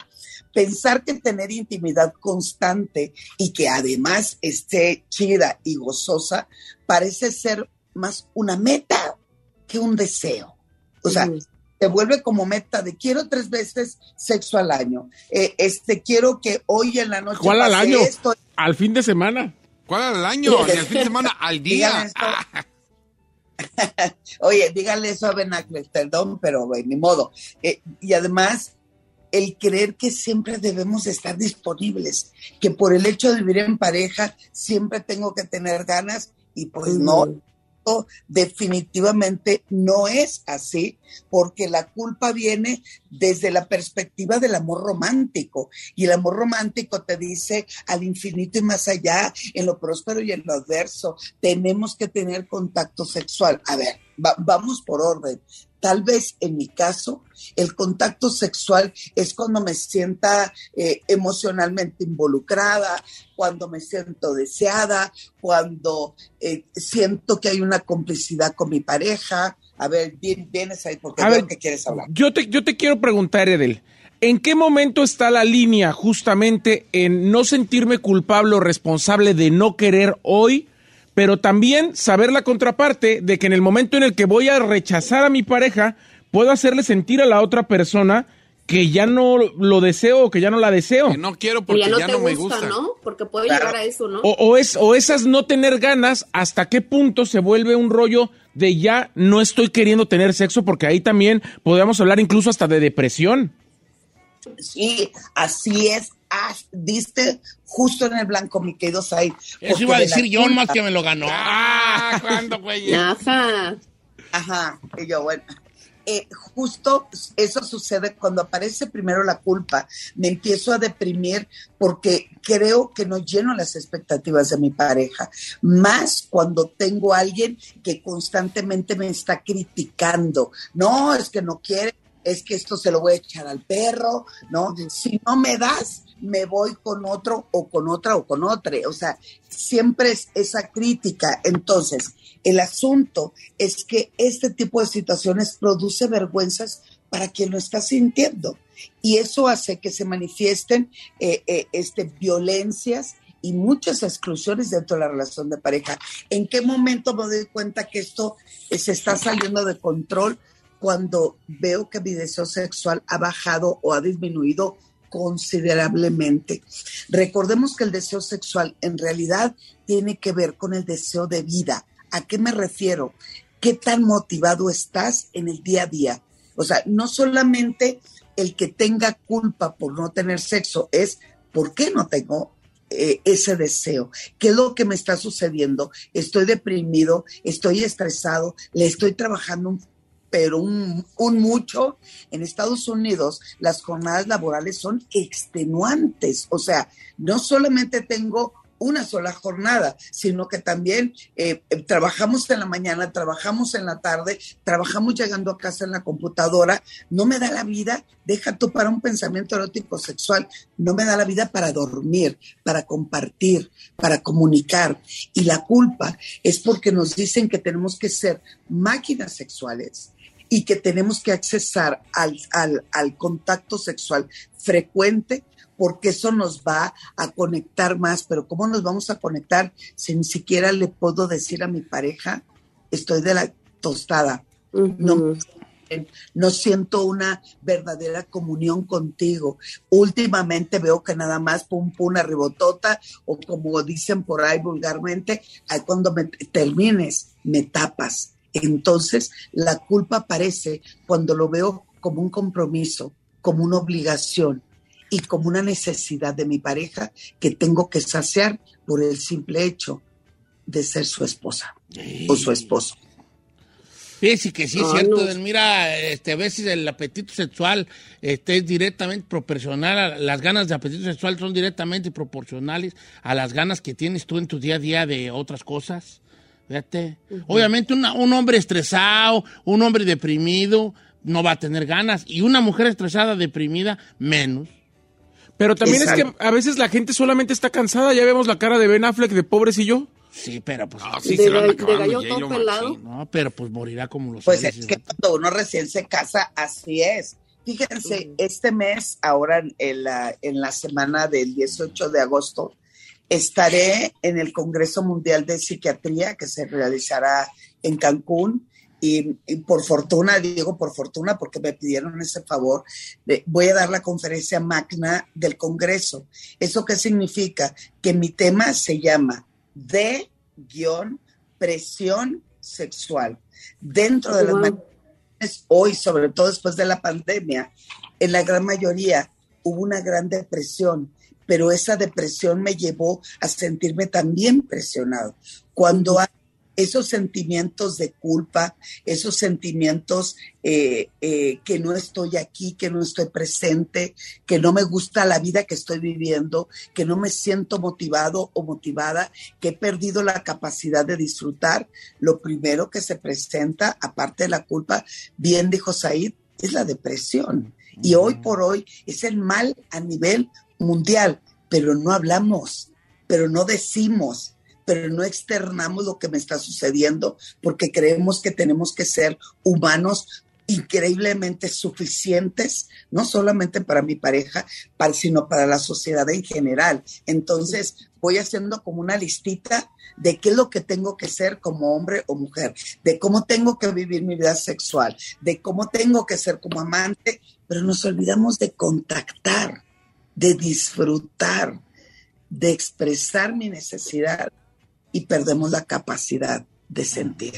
pensar que tener intimidad constante y que además esté chida y gozosa parece ser más una meta que un deseo. O sea, Ujú. te vuelve como meta de quiero tres veces sexo al año. Eh, este quiero que hoy en la noche ¿Cuál al año? esto. Al fin de semana. ¿Cuál al año? Ni al fin de semana, al día. Oye, díganle eso a Ben Affleck, perdón, pero güey, ni modo. Eh, y además, el creer que siempre debemos estar disponibles, que por el hecho de vivir en pareja siempre tengo que tener ganas y pues no, definitivamente no es así, porque la culpa viene desde la perspectiva del amor romántico. Y el amor romántico te dice al infinito y más allá, en lo próspero y en lo adverso, tenemos que tener contacto sexual. A ver, va- vamos por orden. Tal vez en mi caso, el contacto sexual es cuando me sienta eh, emocionalmente involucrada, cuando me siento deseada, cuando eh, siento que hay una complicidad con mi pareja. A ver, bien- vienes ahí porque A veo ver, que quieres hablar. Yo te, yo te quiero preguntar, Edel, ¿en qué momento está la línea justamente en no sentirme culpable o responsable de no querer hoy, pero también saber la contraparte de que en el momento en el que voy a rechazar a mi pareja, puedo hacerle sentir a la otra persona que ya no lo deseo o que ya no la deseo? Que no quiero Que porque ya no ya te no me gusta, gusta. ¿no? Porque puede Claro. llegar a eso, ¿no? O, o es, o esas no tener ganas, ¿hasta qué punto se vuelve un rollo de ya no estoy queriendo tener sexo? Porque ahí también podríamos hablar incluso hasta de depresión. Sí, así es. Ah, diste justo en el blanco, mi querido Said. Eso iba a de decir John culpa- más que me lo ganó. Ah, ¿cuándo, güey? Ajá. Ajá, y yo, bueno. Eh, justo eso sucede cuando aparece primero la culpa. Me empiezo a deprimir porque creo que no lleno las expectativas de mi pareja. Más cuando tengo a alguien que constantemente me está criticando. No, es que no quiere, es que esto se lo voy a echar al perro, ¿no? Si no me das, me voy con otro o con otra o con otra. O sea, siempre es esa crítica. Entonces, el asunto es que este tipo de situaciones produce vergüenzas para quien lo está sintiendo. Y eso hace que se manifiesten eh, eh, este, violencias y muchas exclusiones dentro de la relación de pareja. ¿En qué momento me doy cuenta que esto eh, se está saliendo de control? Cuando veo que mi deseo sexual ha bajado o ha disminuido considerablemente. Recordemos que el deseo sexual en realidad tiene que ver con el deseo de vida. ¿A qué me refiero? ¿Qué tan motivado estás en el día a día? O sea, no solamente el que tenga culpa por no tener sexo, es ¿por qué no tengo eh, ese deseo? ¿Qué es lo que me está sucediendo? Estoy deprimido, estoy estresado, le estoy trabajando un pero un, mucho. En Estados Unidos las jornadas laborales son extenuantes. O sea, no solamente tengo una sola jornada, sino que también eh, trabajamos en la mañana, trabajamos en la tarde, trabajamos llegando a casa en la computadora. No me da la vida, deja tú para un pensamiento erótico sexual, no me da la vida para dormir, para compartir, para comunicar. Y la culpa es porque nos dicen que tenemos que ser máquinas sexuales y que tenemos que accesar al, al, al contacto sexual frecuente porque eso nos va a conectar más, pero ¿cómo nos vamos a conectar si ni siquiera le puedo decir a mi pareja, estoy de la tostada? No, no siento una verdadera comunión contigo. Últimamente veo que nada más pum pum una ribotota o como dicen por ahí vulgarmente, ahí cuando me termines me tapas. Entonces la culpa aparece cuando lo veo como un compromiso, como una obligación y como una necesidad de mi pareja que tengo que saciar por el simple hecho de ser su esposa o su esposo. Fíjese que sí es Ay, cierto, no. mira, este, a veces el apetito sexual este, es directamente proporcional, a, las ganas de apetito sexual son directamente proporcionales a las ganas que tienes tú en tu día a día de otras cosas. Fíjate. Obviamente una- un hombre estresado, un hombre deprimido, no va a tener ganas. Y una mujer estresada, deprimida, menos. Pero también es que a veces la gente solamente está cansada. Ya vemos la cara de Ben Affleck de pobrecillo. Sí, pero pues. sí, De se lo anda ga- de gallo todo pelado. machín. No, pero pues morirá como los Pues es que cuando uno recién se casa, así es. Fíjense, este mes, ahora en- en la, en la semana del 18 de agosto, estaré en el Congreso Mundial de Psiquiatría que se realizará en Cancún. Y, y por fortuna, digo por fortuna porque me pidieron ese favor, de- voy a dar la conferencia magna del Congreso. ¿Eso qué significa? Que mi tema se llama de guion presión sexual. Dentro de las manifestaciones, hoy, sobre todo después de la pandemia, en la gran mayoría hubo una gran depresión, pero esa depresión me llevó a sentirme también presionado. Cuando hay esos sentimientos de culpa, esos sentimientos eh, eh, que no estoy aquí, que no estoy presente, que no me gusta la vida que estoy viviendo, que no me siento motivado o motivada, que he perdido la capacidad de disfrutar, lo primero que se presenta, aparte de la culpa, bien dijo Said, es la depresión. Y hoy por hoy es el mal a nivel mundial, pero no hablamos, pero no decimos, pero no externamos lo que me está sucediendo porque creemos que tenemos que ser humanos increíblemente suficientes, no solamente para mi pareja, sino para la sociedad en general. Entonces, voy haciendo como una listita de qué es lo que tengo que ser como hombre o mujer, de cómo tengo que vivir mi vida sexual, de cómo tengo que ser como amante, pero nos olvidamos de contactar, de disfrutar, de expresar mi necesidad y perdemos la capacidad de sentir.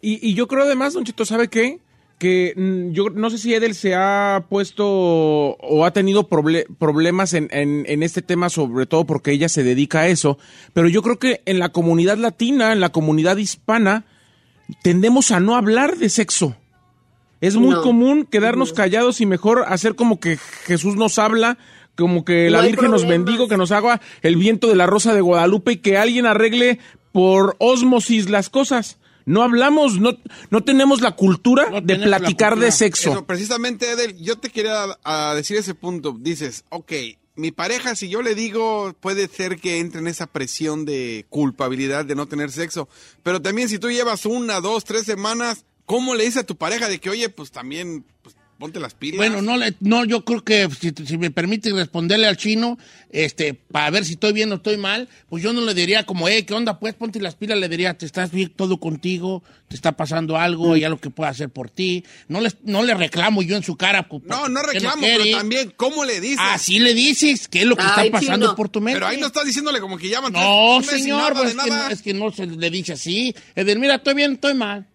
Y, y yo creo además, Don Chito, ¿sabe qué? Que mm, yo no sé si Edel se ha puesto o ha tenido proble- problemas en, en- en este tema, sobre todo porque ella se dedica a eso, pero yo creo que en la comunidad latina, en la comunidad hispana, tendemos a no hablar de sexo. Es muy No. común quedarnos callados y mejor hacer como que Jesús nos habla, como que No la Virgen nos bendiga, que nos haga el viento de la rosa de Guadalupe y que alguien arregle por ósmosis las cosas. No hablamos, no, no tenemos la cultura No de platicar cultura. de sexo. Eso, precisamente, Edel, yo te quería a, decir ese punto. Dices, ok, mi pareja, si yo le digo, puede ser que entre en esa presión de culpabilidad de no tener sexo. Pero también si tú llevas una, dos, tres semanas, ¿cómo le dices a tu pareja de que, oye, pues también, pues, ponte las pilas? Bueno, no, le- no, yo creo que si, si me permite responderle al chino, este, para ver si estoy bien o estoy mal, pues yo no le diría como, eh, ¿qué onda? Pues ponte las pilas, le diría, te estás bien todo contigo, te está pasando algo, ya lo que puedo hacer por ti. No le, no le reclamo yo en su cara. pues, No, no reclamo, pero también, ¿cómo le dices? Así le dices, ¿qué es lo que Ay, está pasando chino. por tu mente? Pero ahí no estás diciéndole como que llaman No, señor, nada pues es, que nada. no, es que no se le dice así. Es decir, mira, estoy bien, estoy mal.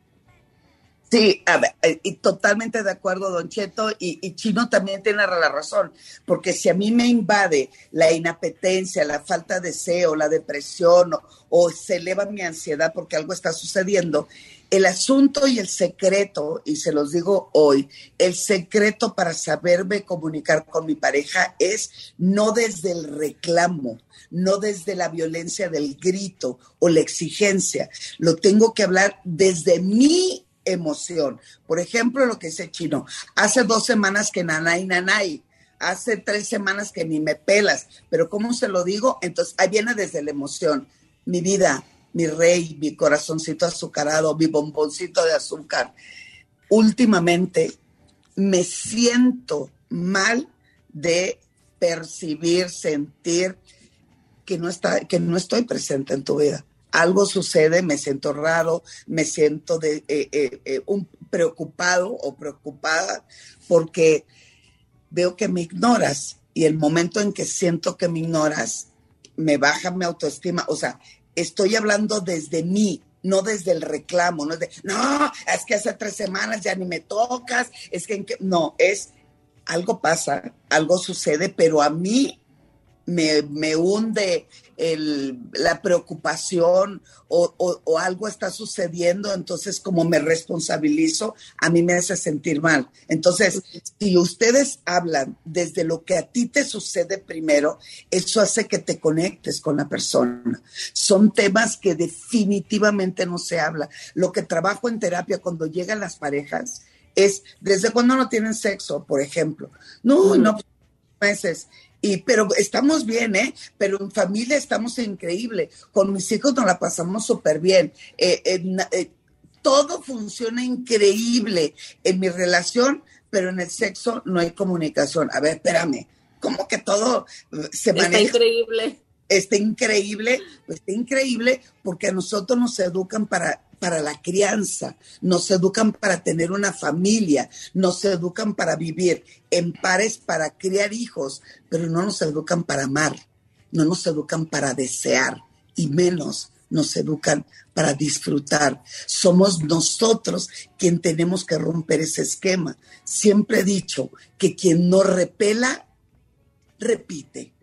Sí, a ver, eh, y totalmente de acuerdo, Don Cheto, y, Chino también tiene la razón, porque si a mí me invade la inapetencia, la falta de deseo, la depresión, o, o se eleva mi ansiedad porque algo está sucediendo, el asunto y el secreto, y se los digo hoy, el secreto para saberme comunicar con mi pareja es no desde el reclamo, no desde la violencia del grito o la exigencia, lo tengo que hablar desde mi emoción. Por ejemplo, lo que dice Chino, hace dos semanas que nanay, nanay, hace tres semanas que ni me pelas, pero ¿cómo se lo digo? Entonces, ahí viene desde la emoción. Mi vida, mi rey, mi corazoncito azucarado, mi bomboncito de azúcar. Últimamente me siento mal de percibir, sentir que no, está, que no estoy presente en tu vida. Algo sucede, me siento raro, me siento de, eh, eh, eh, un preocupado o preocupada porque veo que me ignoras y el momento en que siento que me ignoras, me baja mi autoestima. O sea, estoy hablando desde mí, no desde el reclamo, no es de, no, es que hace tres semanas ya ni me tocas, es que, no, es algo pasa, algo sucede, pero a mí me, me hunde el, la preocupación o, o, o, algo está sucediendo, entonces como me responsabilizo, a mí me hace sentir mal. Entonces, si ustedes hablan desde lo que a ti te sucede primero, eso hace que te conectes con la persona. Son temas que definitivamente no se habla. Lo que trabajo en terapia cuando llegan las parejas es desde cuando no tienen sexo, por ejemplo. No, no, meses. Y, pero estamos bien, ¿eh? Pero en familia estamos increíble. Con mis hijos nos la pasamos súper bien. Eh, eh, todo funciona increíble en mi relación, pero en el sexo no hay comunicación. A ver, espérame. ¿Cómo que todo se maneja? Está increíble. Está increíble, pues está increíble porque a nosotros nos educan para para la crianza, nos educan para tener una familia, nos educan para vivir en pares, para criar hijos, pero no nos educan para amar, no nos educan para desear y menos nos educan para disfrutar. Somos nosotros quien tenemos que romper ese esquema. Siempre he dicho que quien no repela, repite.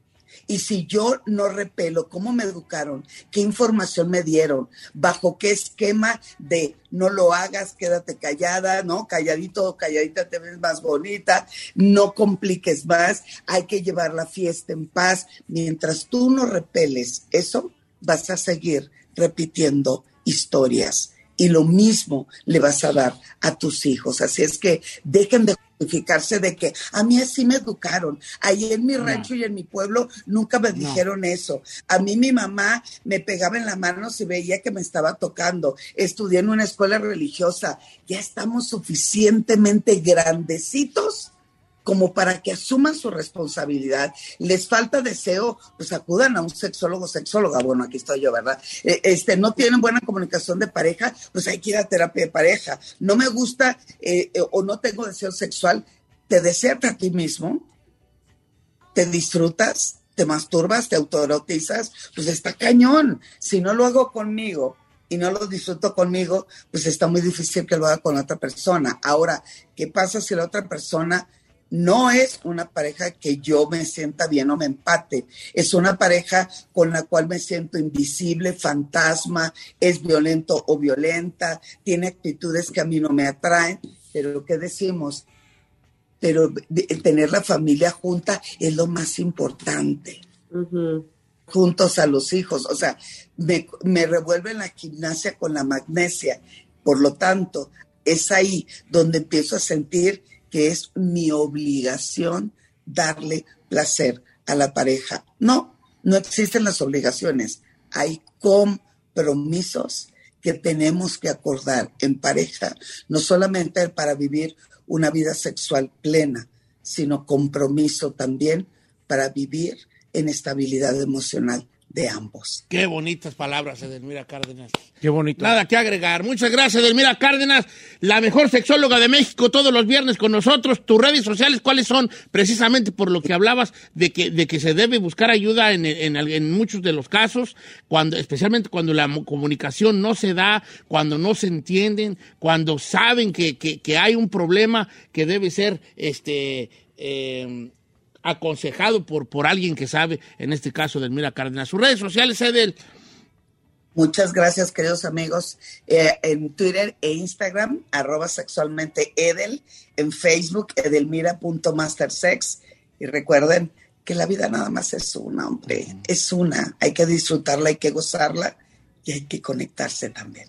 Y si yo no repelo, ¿cómo me educaron? ¿Qué información me dieron? ¿Bajo qué esquema de no lo hagas, quédate callada, ¿no? Calladito calladita te ves más bonita, no compliques más, hay que llevar la fiesta en paz. Mientras tú no repeles eso, vas a seguir repitiendo historias y lo mismo le vas a dar a tus hijos. Así es que dejen de justificarse de que a mí así me educaron. Ahí en mi rancho no. y en mi pueblo nunca me dijeron eso. A mí mi mamá me pegaba en la mano si veía que me estaba tocando. Estudié en una escuela religiosa. Ya estamos suficientemente grandecitos como para que asuman su responsabilidad. Les falta deseo, pues acudan a un sexólogo, sexóloga. Bueno, aquí estoy yo, ¿verdad? Este, no tienen buena comunicación de pareja, pues hay que ir a terapia de pareja. No me gusta eh, o no tengo deseo sexual, te deseas a ti mismo, te disfrutas, te masturbas, te autoerotizas, pues está cañón. Si no lo hago conmigo, y no lo disfruto conmigo, pues está muy difícil que lo haga con otra persona. Ahora, ¿qué pasa si la otra persona no es una pareja que yo me sienta bien o me empate, es una pareja con la cual me siento invisible, fantasma, es violento o violenta, tiene actitudes que a mí no me atraen, pero ¿qué decimos? Pero tener la familia junta es lo más importante. Uh -huh. Juntos a los hijos, o sea, me, me revuelven la gimnasia con la magnesia, por lo tanto, es ahí donde empiezo a sentir que es mi obligación darle placer a la pareja. No, no existen las obligaciones. Hay compromisos que tenemos que acordar en pareja, no solamente para vivir una vida sexual plena, sino compromiso también para vivir en estabilidad emocional de ambos. Qué bonitas palabras, Edelmira Cárdenas. Qué bonito. Nada que agregar. Muchas gracias, Edelmira Cárdenas, la mejor sexóloga de México, todos los viernes con nosotros. Tus redes sociales, ¿cuáles son? Precisamente por lo que hablabas de que, de que se debe buscar ayuda en, en- en muchos de los casos, cuando, especialmente cuando la comunicación no se da, cuando no se entienden, cuando saben que, que- que hay un problema que debe ser este. eh, aconsejado por, por alguien que sabe, en este caso, Edelmira Cárdenas. Sus redes sociales, Edel. Muchas gracias, queridos amigos. Eh, en Twitter e Instagram, arroba sexualmente Edel. En Facebook, edelmira.mastersex. Y recuerden que la vida nada más es una, hombre. Es una. Hay que disfrutarla, hay que gozarla y hay que conectarse también.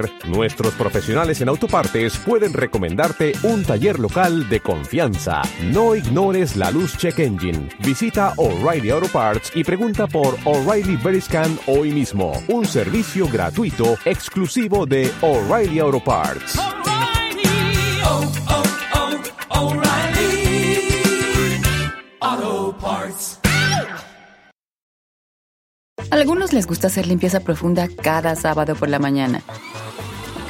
nuestros profesionales en autopartes pueden recomendarte un taller local de confianza. No ignores la luz check engine. Visita O'Reilly Auto Parts y pregunta por O'Reilly Veriscan hoy mismo. Un servicio gratuito exclusivo de O'Reilly Auto Parts. A algunos les gusta hacer limpieza profunda cada sábado por la mañana.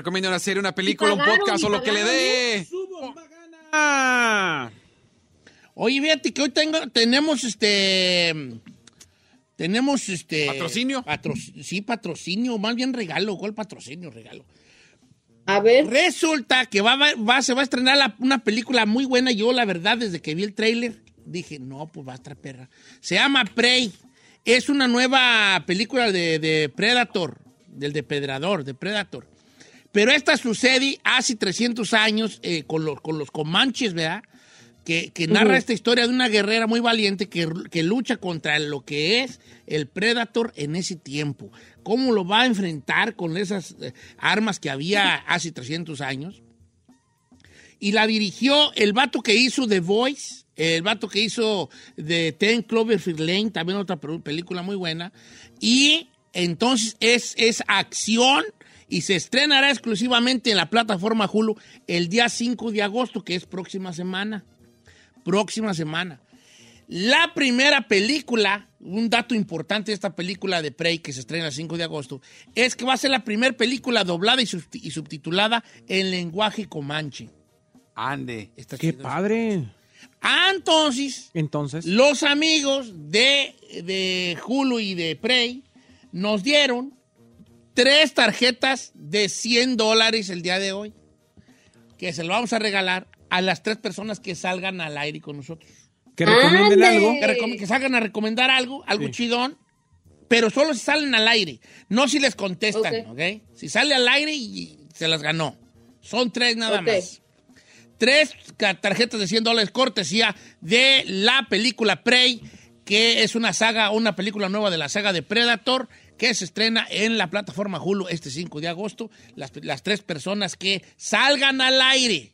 Recomiendo una serie, una película, un podcast o lo que le dé. Ah, Oye, fíjate que hoy tengo, tenemos este. Tenemos este. ¿Patrocinio? patro- sí, patrocinio, más bien regalo. ¿Cuál patrocinio? Regalo. A ver, Resulta que va, va- va- se va a estrenar la- una película muy buena. Yo, la verdad, desde que vi el tráiler, dije, no, pues va a estar perra. Se llama Prey. Es una nueva película de, de Predator, del depredador, de Predator. Pero esta sucede hace 300 años eh, con, los, con los comanches, ¿verdad? Que, que narra esta historia de una guerrera muy valiente que, que lucha contra lo que es el Predator en ese tiempo. ¿Cómo lo va a enfrentar con esas eh, armas que había hace 300 años? Y la dirigió el vato que hizo The Voice, el vato que hizo The Ten Cloverfield Lane, también otra pe- película muy buena. Y entonces es, es acción y se estrenará exclusivamente en la plataforma Hulu el día 5 de agosto, que es próxima semana. Próxima semana. La primera película, un dato importante de esta película de Prey que se estrena el 5 de agosto, es que va a ser la primera película doblada y, subti- y subtitulada en lenguaje comanche. Ande. Está qué chido. padre. Ah, entonces, Entonces, los amigos de, de Hulu y de Prey nos dieron tres tarjetas de 100 dólares el día de hoy, que se lo vamos a regalar a las tres personas que salgan al aire con nosotros. que recomienden algo. Que, recom- que salgan a recomendar algo, algo Sí. chidón, pero solo si salen al aire, no si les contestan, Ok. ¿ok? Si sale al aire y se las ganó. Son tres nada más. tres tarjetas de 100 dólares cortesía de la película Prey, que es una saga, una película nueva de la saga de Predator, que se estrena en la plataforma Hulu este 5 de agosto. Las, las tres personas que salgan al aire.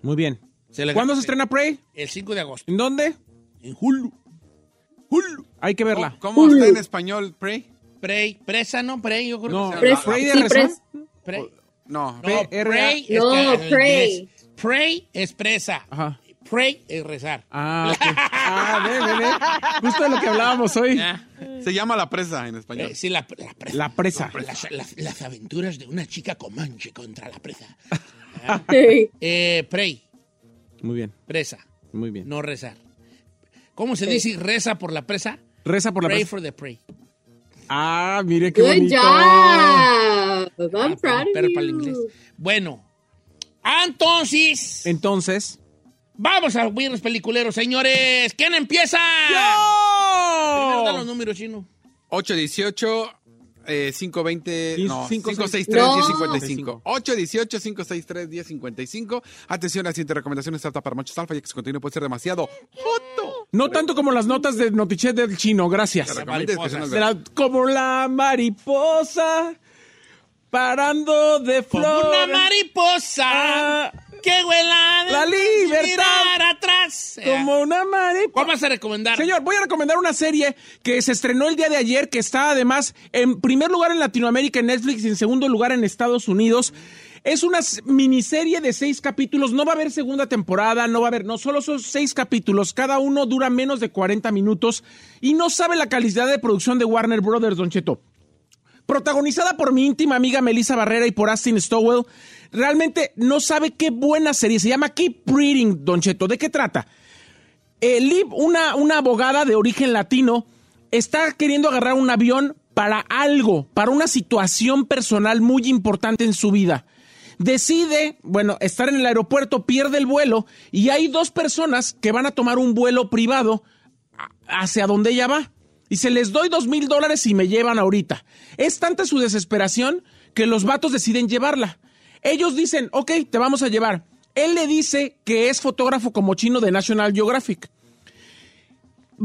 Muy bien. Se le- ¿Cuándo se estrena Prey? El 5 de agosto. ¿En dónde? En Hulu. Hulu. Hay que verla. ¿Cómo está en español, Prey? Prey, presa, ¿no? Prey, yo creo No, que se Prey-. Prey de Sí, rezar. pres- Prey. No. No, P-R-A. pray es No, que inglés. Pray es presa. Ajá. Pray es rezar. Ah, ok. Ah, ve, ve, ve. Justo de lo que hablábamos hoy. Ah, Se llama La Presa en español. eh, sí, la, la presa. La presa. Las, las- las aventuras de una chica comanche contra la presa. Sí. Eh, pray, Muy bien, presa, muy bien. no rezar. ¿Cómo se dice reza por la presa? Reza por la Pray presa. for the prey. Ah, mire qué Good bonito. job. I'm Ah, proud of para el you. inglés. Bueno, entonces, Entonces. Vamos a ver los peliculeros, señores. ¿Quién empieza? Primero da los números, chino. 818 eh, 520 no, Cinco- 563 No. 1055. 818 563 1055. Atención, la siguiente recomendación está apta para machos alfa, ya que su contenido puede ser demasiado joto. No tanto como las notas de Notichet del chino, gracias. La- como la mariposa parando de Como flor. una mariposa Ah, vuela de La libertad. mirar atrás. Como una mariposa. ¿Cuál vas a recomendar? Señor, voy a recomendar una serie que se estrenó el día de ayer, que está además en primer lugar en Latinoamérica en Netflix y en segundo lugar en Estados Unidos. Es una miniserie de seis capítulos. No va a haber segunda temporada, no va a haber, no, solo son seis capítulos. Cada uno dura menos de 40 minutos y no sabe la calidad de producción de Warner Brothers, Don Cheto protagonizada por mi íntima amiga Melissa Barrera y por Austin Stowell. Realmente no sabe qué buena serie. Se llama Keep Breeding, Don Cheto. ¿De qué trata? Eh, una, una abogada de origen latino, está queriendo agarrar un avión para algo, para una situación personal muy importante en su vida. Decide, bueno, estar en el aeropuerto, pierde el vuelo y hay dos personas que van a tomar un vuelo privado hacia donde ella va. Y se les doy dos mil dólares y me llevan ahorita. Es tanta su desesperación que los vatos deciden llevarla. Ellos dicen, ok, te vamos a llevar. Él le dice que es fotógrafo como chino de National Geographic.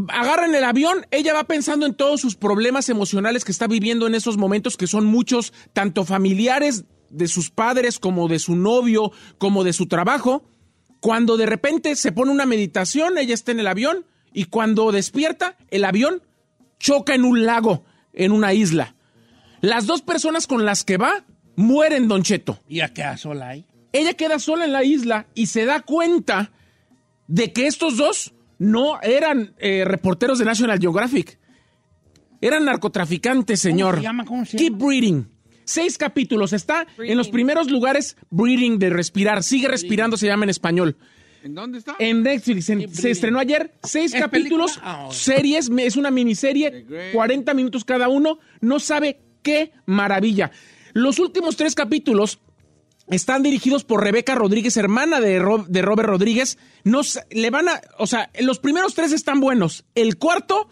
Agarran el avión, ella va pensando en todos sus problemas emocionales que está viviendo en esos momentos, que son muchos, tanto familiares de sus padres como de su novio, como de su trabajo. Cuando de repente se pone una meditación, ella está en el avión y cuando despierta, el avión choca en un lago, en una isla. Las dos personas con las que va mueren, Don Cheto. ¿Y a qué sola ahí? Ella queda sola en la isla y se da cuenta de que estos dos no eran eh, reporteros de National Geographic. Eran narcotraficantes, señor. se llama? ¿Cómo se Keep llama? breathing. Seis capítulos. Está en los primeros lugares breathing de respirar. Sigue respirando, se llama en español. ¿En dónde está? En Netflix, en- Keep se estrenó ayer, seis ¿Es capítulos? Ah, series, me- es una miniserie, great. 40 minutos cada uno, no sabe qué maravilla. Los últimos tres capítulos están dirigidos por Rebeca Rodríguez, hermana de, de Robert Rodríguez. No, sa- le van a, o sea, los primeros tres están buenos, el cuarto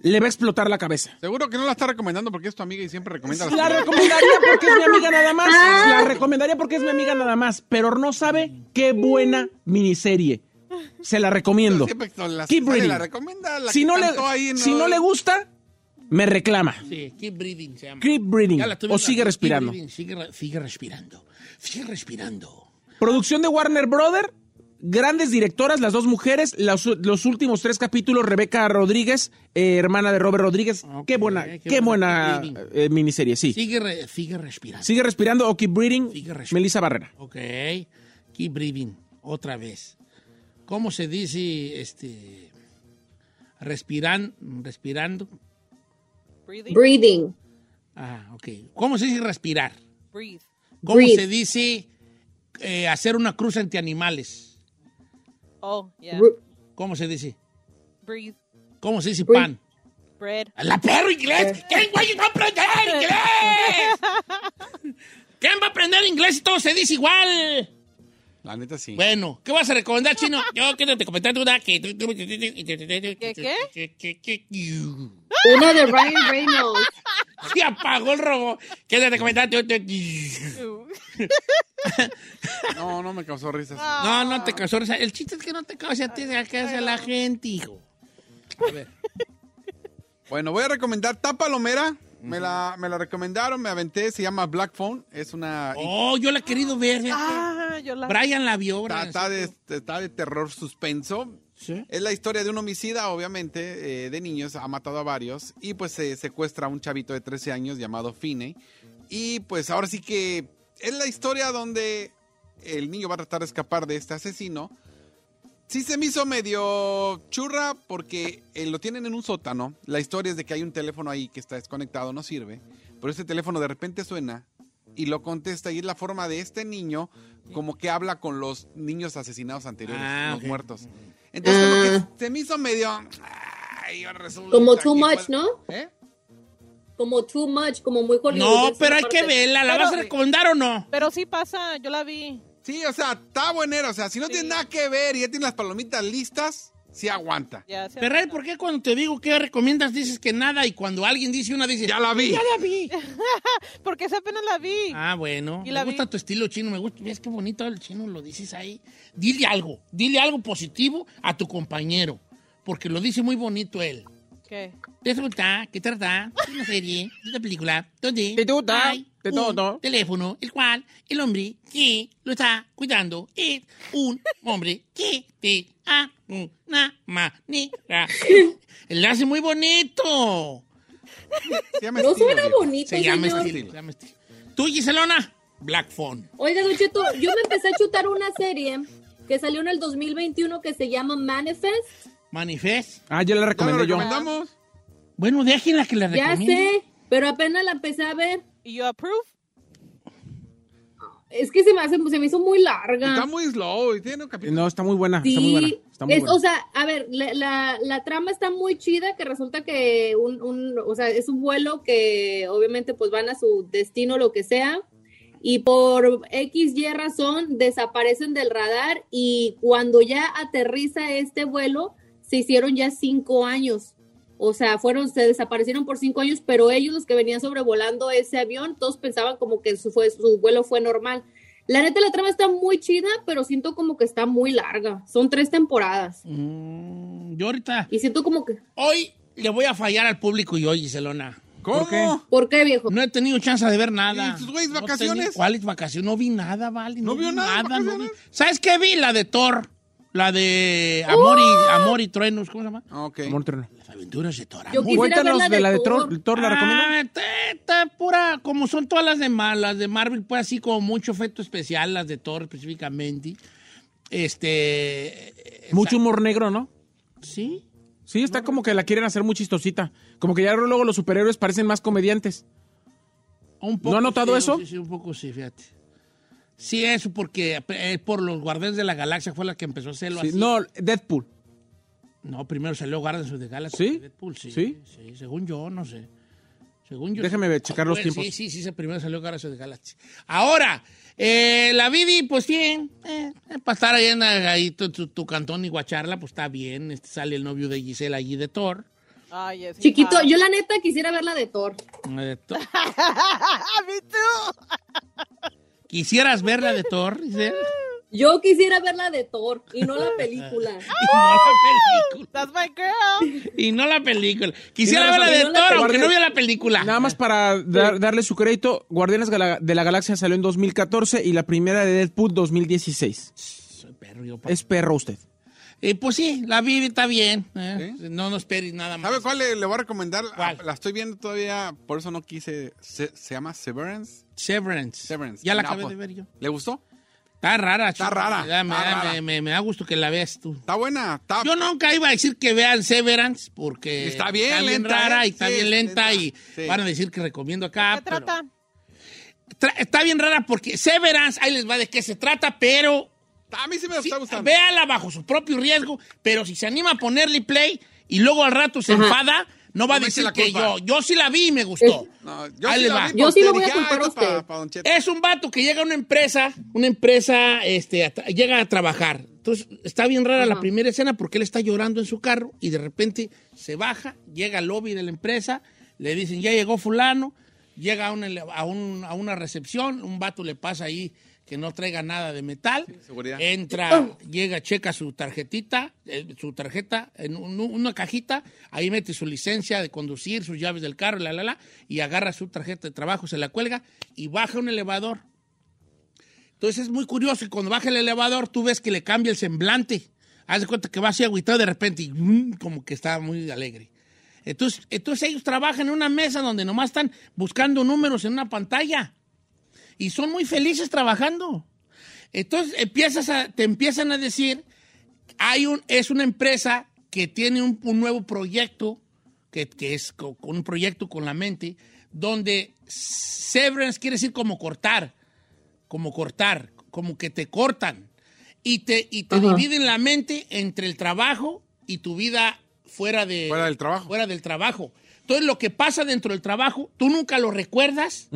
le va a explotar la cabeza. Seguro que no la está recomendando porque es tu amiga y siempre recomienda las La recomendaría porque es mi amiga nada más. La recomendaría porque es mi amiga nada más. Pero no sabe qué buena miniserie. Se la recomiendo. Siempre que la- Keep reading. la recomienda, la Si que no, le, ahí, si no le gusta, me reclama. Sí, keep breathing se llama. Keep breathing. O sigue respirando. breathing, Sigue, re- sigue respirando. Sigue respirando. Producción de Warner Brother. Grandes directoras, las dos mujeres. Los, los últimos tres capítulos, Rebeca Rodríguez, eh, hermana de Robert Rodríguez. Qué buena, qué qué, buena, eh, miniserie, sí. Sigue, re- sigue respirando. Sigue respirando o keep breathing. Sigue respirando. Melissa Barrera. Ok. Keep breathing. Otra vez. ¿Cómo se dice este respiran, respirando? Breathing. Breathing. Ah, ok. ¿Cómo se dice respirar? Breathe. ¿Cómo Breathe. se dice eh, hacer una cruz entre animales? Oh, yeah. ¿Cómo se dice? Breathe. ¿Cómo se dice Breathe. pan? Bread. ¡La perro inglés! ¿Quién güey va a aprender inglés? ¿Quién va a aprender inglés si todo se dice igual? La neta sí. Bueno, ¿qué vas a recomendar, chino? Yo quiero te comentar una que... ¿Qué, qué? Una de Ryan Reynolds. Se apagó el robot. ¿Qué te comentar? No, no me causó risas. No, no te causó risa. El chiste es que no te cause a ti, que hace la gente, hijo. A ver. Bueno, voy a recomendar Tapalomera. Me la, me la recomendaron, me aventé, se llama Black Phone. Es una... Oh, yo la he querido ver. Ah, yo la... Brian la vio. Está, Brian. está de, está de terror suspenso. ¿Sí? Es la historia de un homicida, obviamente, eh, de niños. Ha matado a varios. Y pues se secuestra a un chavito de 13 años llamado Finney. Y pues ahora sí que es la historia donde el niño va a tratar de escapar de este asesino. Sí se me hizo medio churra porque eh, lo tienen en un sótano. La historia es de que hay un teléfono ahí que está desconectado, no sirve. Pero ese teléfono de repente suena y lo contesta y es la forma de este niño como que habla con los niños asesinados anteriores, Ah, los muertos. Entonces como que se me hizo medio... ay, ahora resulta Como too que much, ¿no? ¿Eh? Como too much, como muy No, pero hay que verla. ¿La Pero- vas a recomendar o no? Pero sí pasa, yo la vi. Sí, o sea, está buenera. O sea, si no tienes nada que ver y ya tienes las palomitas listas, sí aguanta. Ya, sí, Ferrari, ¿por qué cuando te digo qué recomiendas dices que nada y cuando alguien dice una dice Ya la vi. Ya la vi. Porque esa apenas la vi. Ah, bueno. Y Me la gusta vi. tu estilo chino, me gusta. ¿Ves qué bonito el chino lo dices ahí? Dile algo, dile algo positivo a tu compañero, porque lo dice muy bonito él. ¿Qué? ¿De qué trata? ¿Qué trata? ¿De una serie? ¿De una película? ¿Dónde? Hay de un todo. teléfono, el cual el hombre que lo está cuidando es un hombre que te a una manera. Hace muy bonito. Se llama No estilo, suena viejo. bonito, Se llama señor. estilo. Se llama estilo. ¿Tú, Giselona? Black Phone. Oiga, Don Cheto, yo me empecé a chutar una serie que salió en el 2021 que se llama Manifest. Manifest. Ah, ya la ¿Ya lo recomendé yo. recomendamos? Bueno, déjenla que la Ya recomiende. sé, pero apenas la empecé a ver. ¿Y yo approve? Es que se me, hace, se me hizo muy larga. Está muy slow y tiene un capítulo. No, está muy buena. Sí, Está muy buena. Está muy es- buena. o sea, a ver, la, la- la trama está muy chida, que resulta que un, un- o sea, es un vuelo que obviamente pues van a su destino, lo que sea, y por X, Y razón desaparecen del radar y cuando ya aterriza este vuelo, se hicieron ya cinco años. O sea, fueron, se desaparecieron por cinco años, pero ellos los que venían sobrevolando ese avión, todos pensaban como que su, fue, su vuelo fue normal. La neta, la trama está muy chida, pero siento como que está muy larga. Son tres temporadas. Mm, yo ahorita, Y siento como que. hoy le voy a fallar al público y hoy, Giselona. ¿Cómo? ¿Por qué? ¿Por qué, viejo? No he tenido chance de ver nada. ¿Y tus güeyes No vacaciones? tenía- ¿Cuáles vacaciones? No vi nada, Vale. ¿No vio vi nada no vi. ¿Sabes qué vi? La de Thor. La de Amor y, Amor y Truenos. ¿Cómo se llama? Ah, Ok. Amor Eterno. Las aventuras de Thor. Yo Amor. quisiera ver Cuéntanos la de de la de Thor. Thor. ¿Thor la recomiendo? Ah, está, está pura, como son todas las de Mar- las de Marvel, pues así como mucho efecto especial, las de Thor específicamente. Este. eh, Mucho humor negro, ¿no? Sí. Sí, está como que la quieren hacer muy chistosita. Como que ya luego los superhéroes parecen más comediantes. Un ¿No ha notado sí, eso? Sí, sí, un poco sí, fíjate. Sí, eso porque eh, por los Guardianes de la Galaxia fue la que empezó a hacerlo Sí, así. no, Deadpool. No, primero salió Guardians of the Galaxy. ¿Sí? Deadpool, sí, ¿Sí? sí, según yo, no sé. Según yo. Déjeme ver, checar los Bueno, tiempos. Sí, sí, sí, primero salió Guardians of the Galaxy. Ahora, eh, la Vidi, pues bien, eh, eh, para estar ahí en ahí tu, tu- tu cantón y guacharla, pues está bien. Este, sale el novio de Gisela allí de Thor. Ay, es Chiquito, yo la neta quisiera ver la de Thor. De Thor. Me too. ¿Quisieras verla de Thor? Gisela? Yo quisiera ver la de Thor y no la película. Y no la película. That's my girl. Y no la película. Quisiera ver la de no la Thor, película. aunque no vio la película. Nada más para dar- darle su crédito, Guardianes de la Galaxia salió en 2014 y la primera de Deadpool 2016. Soy perro, yo, Es perro usted. Eh, pues sí, la Vivi está bien. eh. No nos esperes nada más. ¿Sabe cuál le, le voy a recomendar? ¿Cuál? Ah, La estoy viendo todavía, por eso no quise. Se, se llama Severance. Severance. Severance. Ya la acabé de ver yo. ¿Le gustó? Está rara. Está chico. rara, Me está da- rara. me- me- me da gusto que la veas tú. Está buena. Está, Yo nunca iba a decir que vean Severance porque Está bien lenta, rara ¿eh? y está Sí, bien lenta, lenta. y Sí. van a decir que recomiendo acá. ¿Qué pero- trata? Tra- está bien rara porque Severance, ahí les va de qué se trata, pero a mí sí me sí, está gustando. véala bajo su propio riesgo, pero si se anima a ponerle play y luego al rato se Ajá. enfada, no va a decir que yo. Yo sí la vi y me gustó. No, yo Ahí sí le la va. vi Yo sí lo usted, voy a dije, culpar ah, a esto pa- usted. pa' Don Cheto. Es un vato que llega a una empresa, una empresa, este, a llega a trabajar. Entonces, está bien rara la primera escena porque él está llorando en su carro y de repente se baja, llega al lobby de la empresa, le dicen, ya llegó fulano, llega a una, a un- a una recepción, un vato le pasa ahí que no traiga nada de metal, entra, llega, checa su tarjetita, eh, su tarjeta en un- una cajita, ahí mete su licencia de conducir, sus llaves del carro, la, la, la, y agarra su tarjeta de trabajo, se la cuelga y baja un elevador. Entonces es muy curioso y cuando baja el elevador tú ves que le cambia el semblante. Haz de cuenta que va así agüitado de repente y mm, como que está muy alegre. Entonces, entonces ellos trabajan en una mesa donde nomás están buscando números en una pantalla y son muy felices trabajando. Entonces empiezas a, te empiezan a decir, hay un, es una empresa que tiene un, un nuevo proyecto, que, que es co- con un proyecto con la mente, donde severance quiere decir como cortar, como cortar, como que te cortan y te, y te dividen la mente entre el trabajo y tu vida fuera, de, Fuera del trabajo. fuera del trabajo. Entonces lo que pasa dentro del trabajo, tú nunca lo recuerdas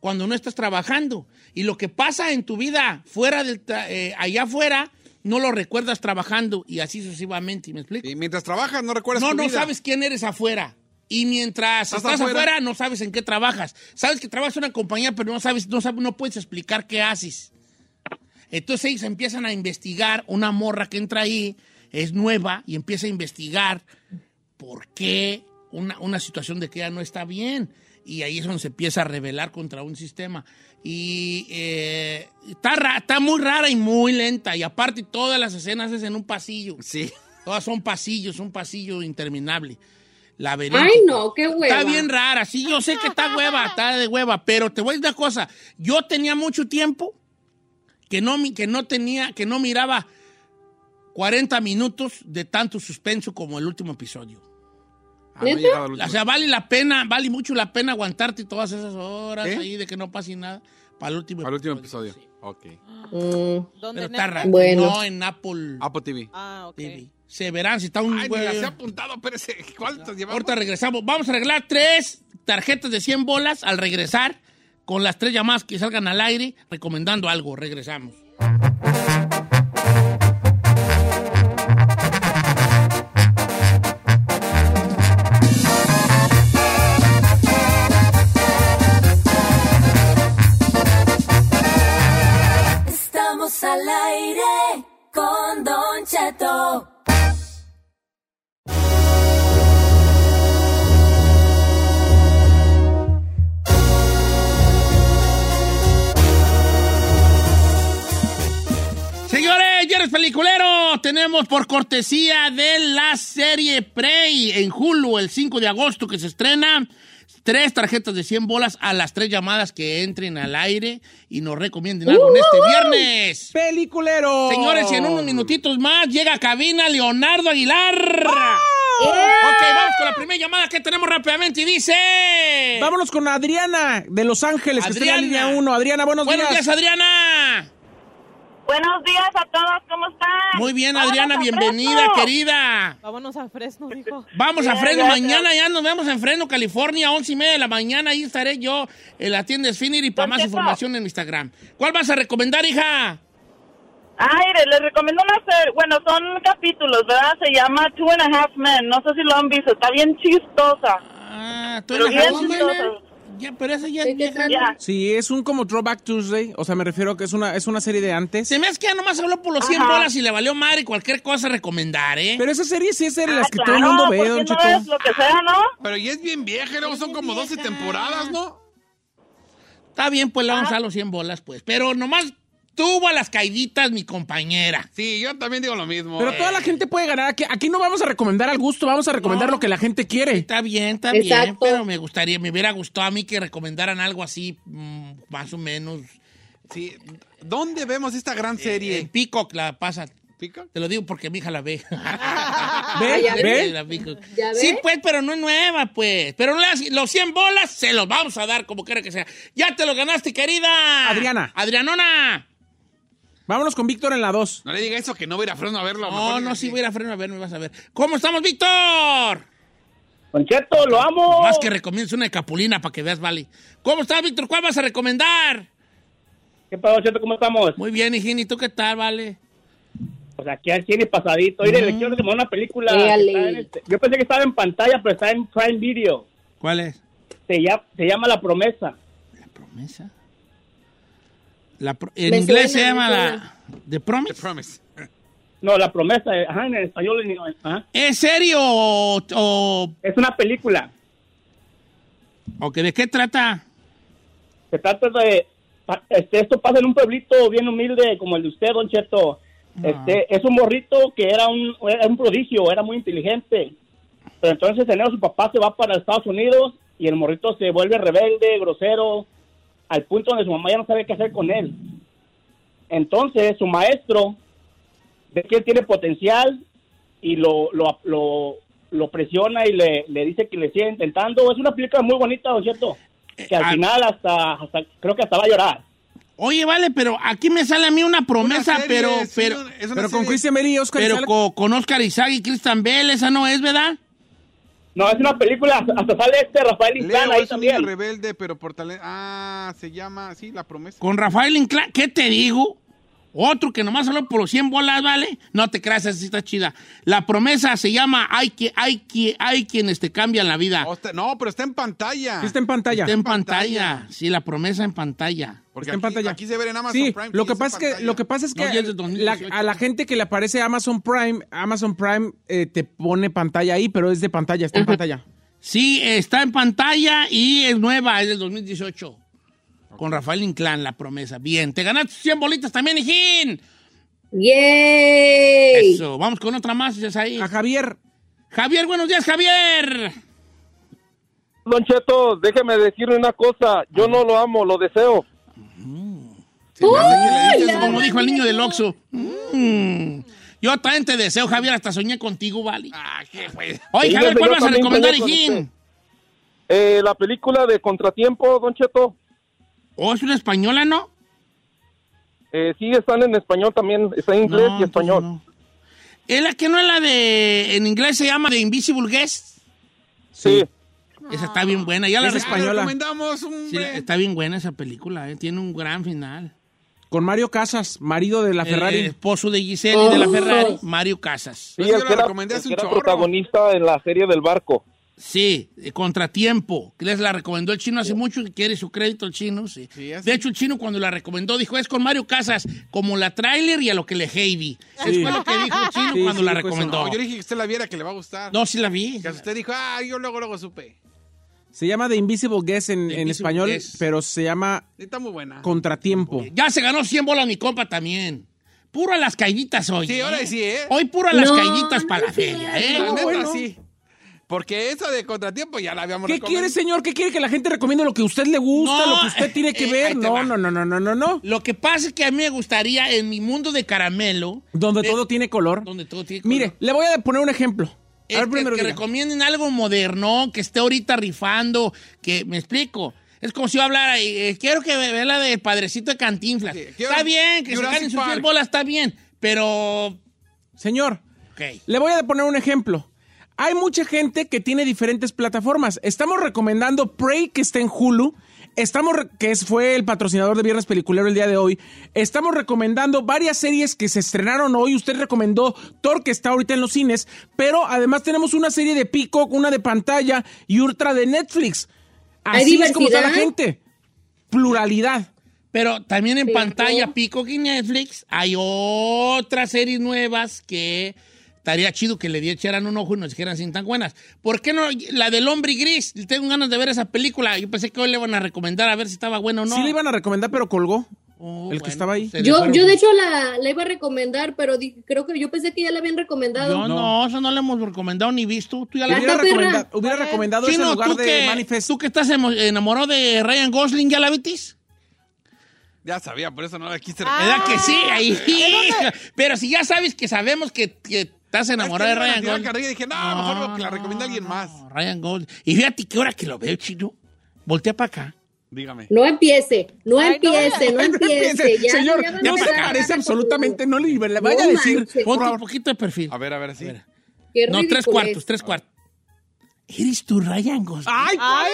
cuando no estás trabajando. Y lo que pasa en tu vida fuera del eh, allá afuera, no lo recuerdas trabajando y así sucesivamente. ¿Me explico? Y mientras trabajas, no recuerdas No, tu no vida. sabes quién eres afuera. Y mientras ¿Estás estás, afuera? afuera? no sabes en qué trabajas. Sabes que trabajas en una compañía, pero no sabes, no sabes, no puedes explicar qué haces. Entonces ellos empiezan a investigar, una morra que entra ahí, es nueva, y empieza a investigar por qué una, una situación de que ella no está bien. Y ahí es donde se empieza a rebelar contra un sistema. Y eh, está, ra- está muy rara y muy lenta. Y aparte todas las escenas es en un pasillo. Sí. Todas son pasillos, un pasillo interminable. Laberinto. Ay, no, qué hueva. Está bien rara, sí, yo sé que está hueva, está de hueva, pero te voy a decir una cosa. Yo tenía mucho tiempo que no, que no tenía, que no miraba 40 minutos de tanto suspenso como el último episodio. Ah, O sea, vale la pena, vale mucho la pena aguantarte todas esas horas ¿Eh? ahí de que no pase nada para el último Al último episodio. Sí. Ok. Mm, ¿Dónde? Pero está raro. Bueno. No en Apple Apple TV. Ah, ok. TV. Se verán si está un Ay, güey- las he apuntado, pero ese, ¿cuántos llevamos? Ahorita regresamos. Vamos a arreglar tres tarjetas de 100 bolas al regresar con las tres llamadas que salgan al aire recomendando algo. Regresamos. Al aire con Don Cheto. Señores, ya eres peliculero. Tenemos por cortesía de la serie Prey en Hulu el 5 de agosto que se estrena. Tres tarjetas de 100 bolas a las tres llamadas que entren al aire y nos recomienden algo en este viernes. ¡Peliculero! Señores, y en unos minutitos más llega a cabina Leonardo Aguilar. ¡Ah! Ok, vamos con la primera llamada que tenemos rápidamente y dice... Vámonos con Adriana de Los Ángeles, que está en la Adriana. línea 1. Adriana, buenos, Buenos días, Adriana. Buenos días a todos, ¿cómo están? Muy bien, Vámonos Adriana, a bienvenida, querida. Vámonos a Fresno, dijo. Vamos a Fresno gracias. mañana, ya nos vemos en Fresno, California, once y media de la mañana. Ahí estaré yo en la tienda Sfinir y para más información en Instagram. ¿Cuál vas a recomendar, hija? Ay, les recomiendo una serie, bueno, son capítulos, ¿verdad? Se llama Two and a Half Men, no sé si lo han visto, está bien chistosa. Ah, tú Pero eres bien la chistosa. Ya, pero esa ya ¿De es qué vieja. Ya. Sí, es un como Throwback Tuesday. O sea, me refiero a que es una, es una serie de antes. Se me hace que ya nomás habló por los 100 Ajá. bolas y le valió madre cualquier cosa recomendar, ¿eh? Pero esa serie sí es de las Ah, que todo el mundo ve, ¿por qué Don no lo que sea, ¿no? Pero ya es bien vieja, luego son como 12 temporadas, ¿no? Está bien, pues le vamos a dar los 100 bolas, pues. Pero nomás tuvo a las caiditas mi compañera. Sí, yo también digo lo mismo. Pero toda la gente puede ganar. Aquí, aquí no vamos a recomendar al gusto, vamos a recomendar No. lo que la gente quiere. Está bien, está bien, pero me gustaría, me hubiera gustado a mí que recomendaran algo así, mm, más o menos. Sí. ¿Dónde vemos esta gran serie? En Peacock la pasa. ¿Pico? Te lo digo porque mi hija la ve. ¿Ve? ya ¿Ve? La Peacock. ¿Ya ve? Sí, pues, pero no es nueva, pues. Pero no las- los 100 bolas se los vamos a dar como quiera que sea. Ya te lo ganaste, querida. Adriana. Adrianona. Vámonos con Víctor en la 2. No le diga eso que no voy a ir a Fresno a verlo. No, no, sí voy a ir a freno a ver, me vas a ver. ¿Cómo estamos, Víctor? Don Cheto, lo amo. Más que recomiendas una de Capulina para que veas, vale. ¿Cómo estás, Víctor? ¿Cuál vas a recomendar? ¿Qué pasa, Don Cheto? ¿Cómo estamos? Muy bien, hijín. ¿Y tú qué tal, vale? Pues aquí al cine pasadito. Oye, le quiero recomendar una película. este- Yo pensé que estaba en pantalla, pero está en Prime Video. ¿Cuál es? Se llama, se llama La Promesa. ¿Promesa? La pro- en Me inglés suena, se llama la... ¿The Promise? Promise. No, La Promesa. Ajá, en español. ajá. ¿Es serio o, o- Es una película. o que de qué trata? Se trata de... Este, esto pasa en un pueblito bien humilde como el de usted, Don Cheto. Este, es un morrito que era un, era un prodigio, era muy inteligente. Pero entonces en enero su papá se va para Estados Unidos y el morrito se vuelve rebelde, grosero, al punto donde su mamá ya no sabe qué hacer con él. Entonces su maestro ve que él tiene potencial y lo, lo, lo, lo presiona y le, le dice que le siga intentando. Es una película muy bonita, ¿no es cierto? Que al final hasta, hasta creo que hasta va a llorar. Oye, vale, pero aquí me sale a mí una promesa, Una serie, pero... pero, Pero con serie. Christian Bale y Oscar Pero Isaac. con Oscar Isaac y Christian Bell, esa no es, ¿verdad? No, es una película, hasta- sale este Rafael Inclán Leo ahí es un también. rebelde, pero por talento. Ah, se llama, sí, La Promesa. Con Rafael Inclán, ¿qué te digo? Otro que nomás habló por los 100 bolas, ¿vale? No te creas, esa sí está chida. La promesa se llama Hay, que, hay, que, hay quienes te cambian la vida. Oh, no, pero está en pantalla. Sí está en pantalla. Está en pantalla. Sí, la promesa en pantalla. Porque Está en aquí, pantalla. aquí se ve en Amazon Sí, Prime. lo que en pasa es que lo que pasa es que No, ya es de 2018. la- a la gente que le aparece Amazon Prime, Amazon Prime eh, te pone pantalla ahí, pero es de pantalla, está en pantalla. Sí, está en pantalla y es nueva, es del 2018. Con Rafael Inclán, la promesa. Bien, te ganaste 100 bolitas también, hijín. ¡Yay! Eso, vamos con otra más, es ahí. A Javier. Javier, buenos días, Javier. Don Cheto, déjeme decirle una cosa. Yo no lo amo, lo deseo. Como dijo el niño del Oxxo. Mm. Yo también te deseo, Javier, hasta soñé contigo, ¿vale? Ah, qué güey. Oye, Javier, ¿cuál vas a recomendar, hijín? Eh, la película de Contratiempo, Don Cheto. ¿O es una española, no? Eh, sí, están en español también. Está en inglés No, y español. ¿Es la que no es la de. En inglés se llama The Invisible Guest? Sí. Esa está bien buena. Ya la Es rec- española. recomendamos, Sí, hombre. la- está bien buena esa película, ¿eh? tiene un gran final. Con Mario Casas, marido de la El Ferrari. esposo de Giselle y de la Oh. Ferrari, Mario Casas. Sí, Pues el la que era, recomendé el hace un era chorro. protagonista en la serie del barco. Sí, eh, Contratiempo, que les la recomendó el chino hace mucho y quiere su crédito el chino, sí. De hecho, el chino cuando la recomendó dijo, es con Mario Casas, como la trailer y a lo que le heavy. Eso Sí. fue lo que dijo el chino Sí, cuando sí, la eso. recomendó. No, yo dije que usted la viera, que le va a gustar. No, sí la vi. Que usted dijo, ah, yo luego, luego supe. Se llama The Invisible Guest en, The en Invisible español, pero se llama Está muy buena. Contratiempo. Ya se ganó 100 bolas mi compa también. Puro a las caíditas hoy. Sí, ahora ¿eh? sí, ¿eh? Hoy puro a las No, caíditas no para la feria, ¿eh? La neta, bueno. sí. Porque esa de contratiempo ya la habíamos ¿Qué recomendado. quiere, señor? ¿Qué quiere que la gente recomiende lo que a usted le gusta, No, lo que usted tiene que eh, ver? No, va. no, no, no, no, no, no. Lo que pasa es que a mí me gustaría en mi mundo de caramelo, Donde Eh, todo tiene color. donde todo tiene color, Mire, le voy a poner un ejemplo. es A ver, que, primero que diga. recomienden algo moderno, que esté ahorita rifando, que me explico. Es como si yo hablara, y, eh, quiero que ve- vea la de Padrecito de Cantinflas. Sí, quiero está bien, que Jurassic se ganen sus Park. 100 bolas, está bien, pero... Señor, ok. le voy a poner un ejemplo. Hay mucha gente que tiene diferentes plataformas. Estamos recomendando Prey, que está en Hulu. Estamos, que fue el patrocinador de Viernes Peliculero el día de hoy. Estamos recomendando varias series que se estrenaron hoy. Usted recomendó Thor, que está ahorita en los cines. Pero además tenemos una serie de Peacock, una de pantalla y otra de Netflix. ¿Hay Así es como está la gente. Pluralidad. Pero también en pantalla, Pico y Netflix, hay otras series nuevas que estaría chido que le echaran un ojo y nos dijeran si tan buenas. ¿Por qué no? La del hombre gris. Tengo ganas de ver esa película. Yo pensé que hoy le iban a recomendar a ver si estaba bueno o no. Sí le iban a recomendar, pero colgó. Oh, el que estaba ahí. Yo, yo de hecho la, la iba a recomendar, pero di- creo que yo pensé que ya la habían recomendado. Yo no, eso no le hemos recomendado ni visto. Tú ya la Hubiera, recomenda- hubiera recomendado ese Chino, lugar tú de que, Manifest. tú que estás enamorado de Ryan Gosling, ¿ya la vitis? Ya sabía, por eso no la quise ¿Verdad que sí? Ahí. Pero si ya sabes que sabemos que, que estás enamorado de Es que Ryan a carrilla y dije, no, mejor que la recomiende alguien más. Ryan Gosling. Y fíjate que ahora que lo veo, chino, voltea para acá. Dígame. No empiece, no Ay, no, empiece, no, empiece. Ya, Señor, ya a no se absolutamente, no le le vaya a No decir. Ponte un poquito de perfil. A ver, a ver, sí. Qué No, tres cuartos, es. tres cuartos. Eres tú, Ryan Gosling. ¡Ay, Ay,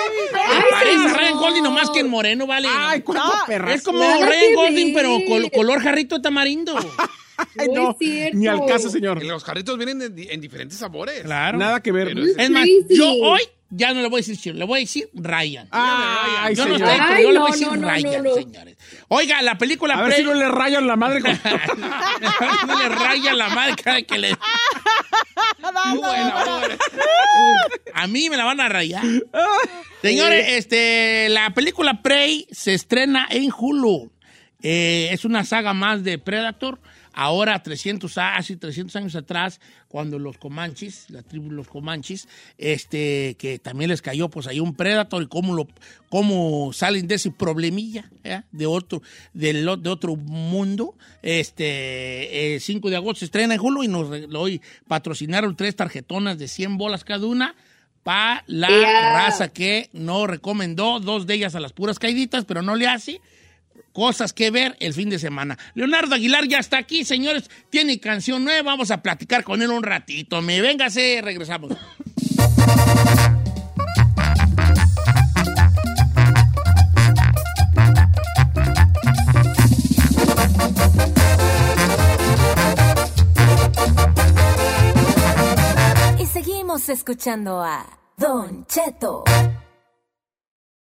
Parece a Ryan Gosling nomás que en moreno, ¿vale? ¡Ay, cuánto No, perra! es como Ryan ver. pero col- color jarrito de tamarindo. Ay, No no, ni al caso, señor. Los jarritos vienen en, di- en diferentes sabores. Claro. Nada que ver. Es- Es más, yo hoy ya no le voy a decir Chino, le voy a decir Ryan. Ay, yo no estoy, pero Ay, yo le no, voy a decir no, no, Ryan, no, no. señores. Oiga, la película A ver si no le rayan la madre con... no le raya la madre cada que le... Muy buena, muy buena. A mí me la van a rayar. Señores, este, la película Prey se estrena en Hulu. Eh, es una saga más de Predator. Ahora, 300, así 300 años atrás, cuando los Comanches, la tribu de los Comanches, este, que también les cayó, pues ahí un Predator y cómo, lo, cómo salen de ese problemilla, ¿eh? de otro, de otro mundo. Este, eh, 5 de agosto se estrena en Hulu y nos hoy patrocinaron tres tarjetonas de 100 bolas cada una para la Yeah. raza que no recomendó, dos de ellas a las puras caiditas, pero no le hace cosas que ver el fin de semana. Leonardo Aguilar ya está aquí, señores. Tiene canción nueva. Vamos a platicar con él un ratito. Me véngase, regresamos. Y seguimos escuchando a Don Cheto.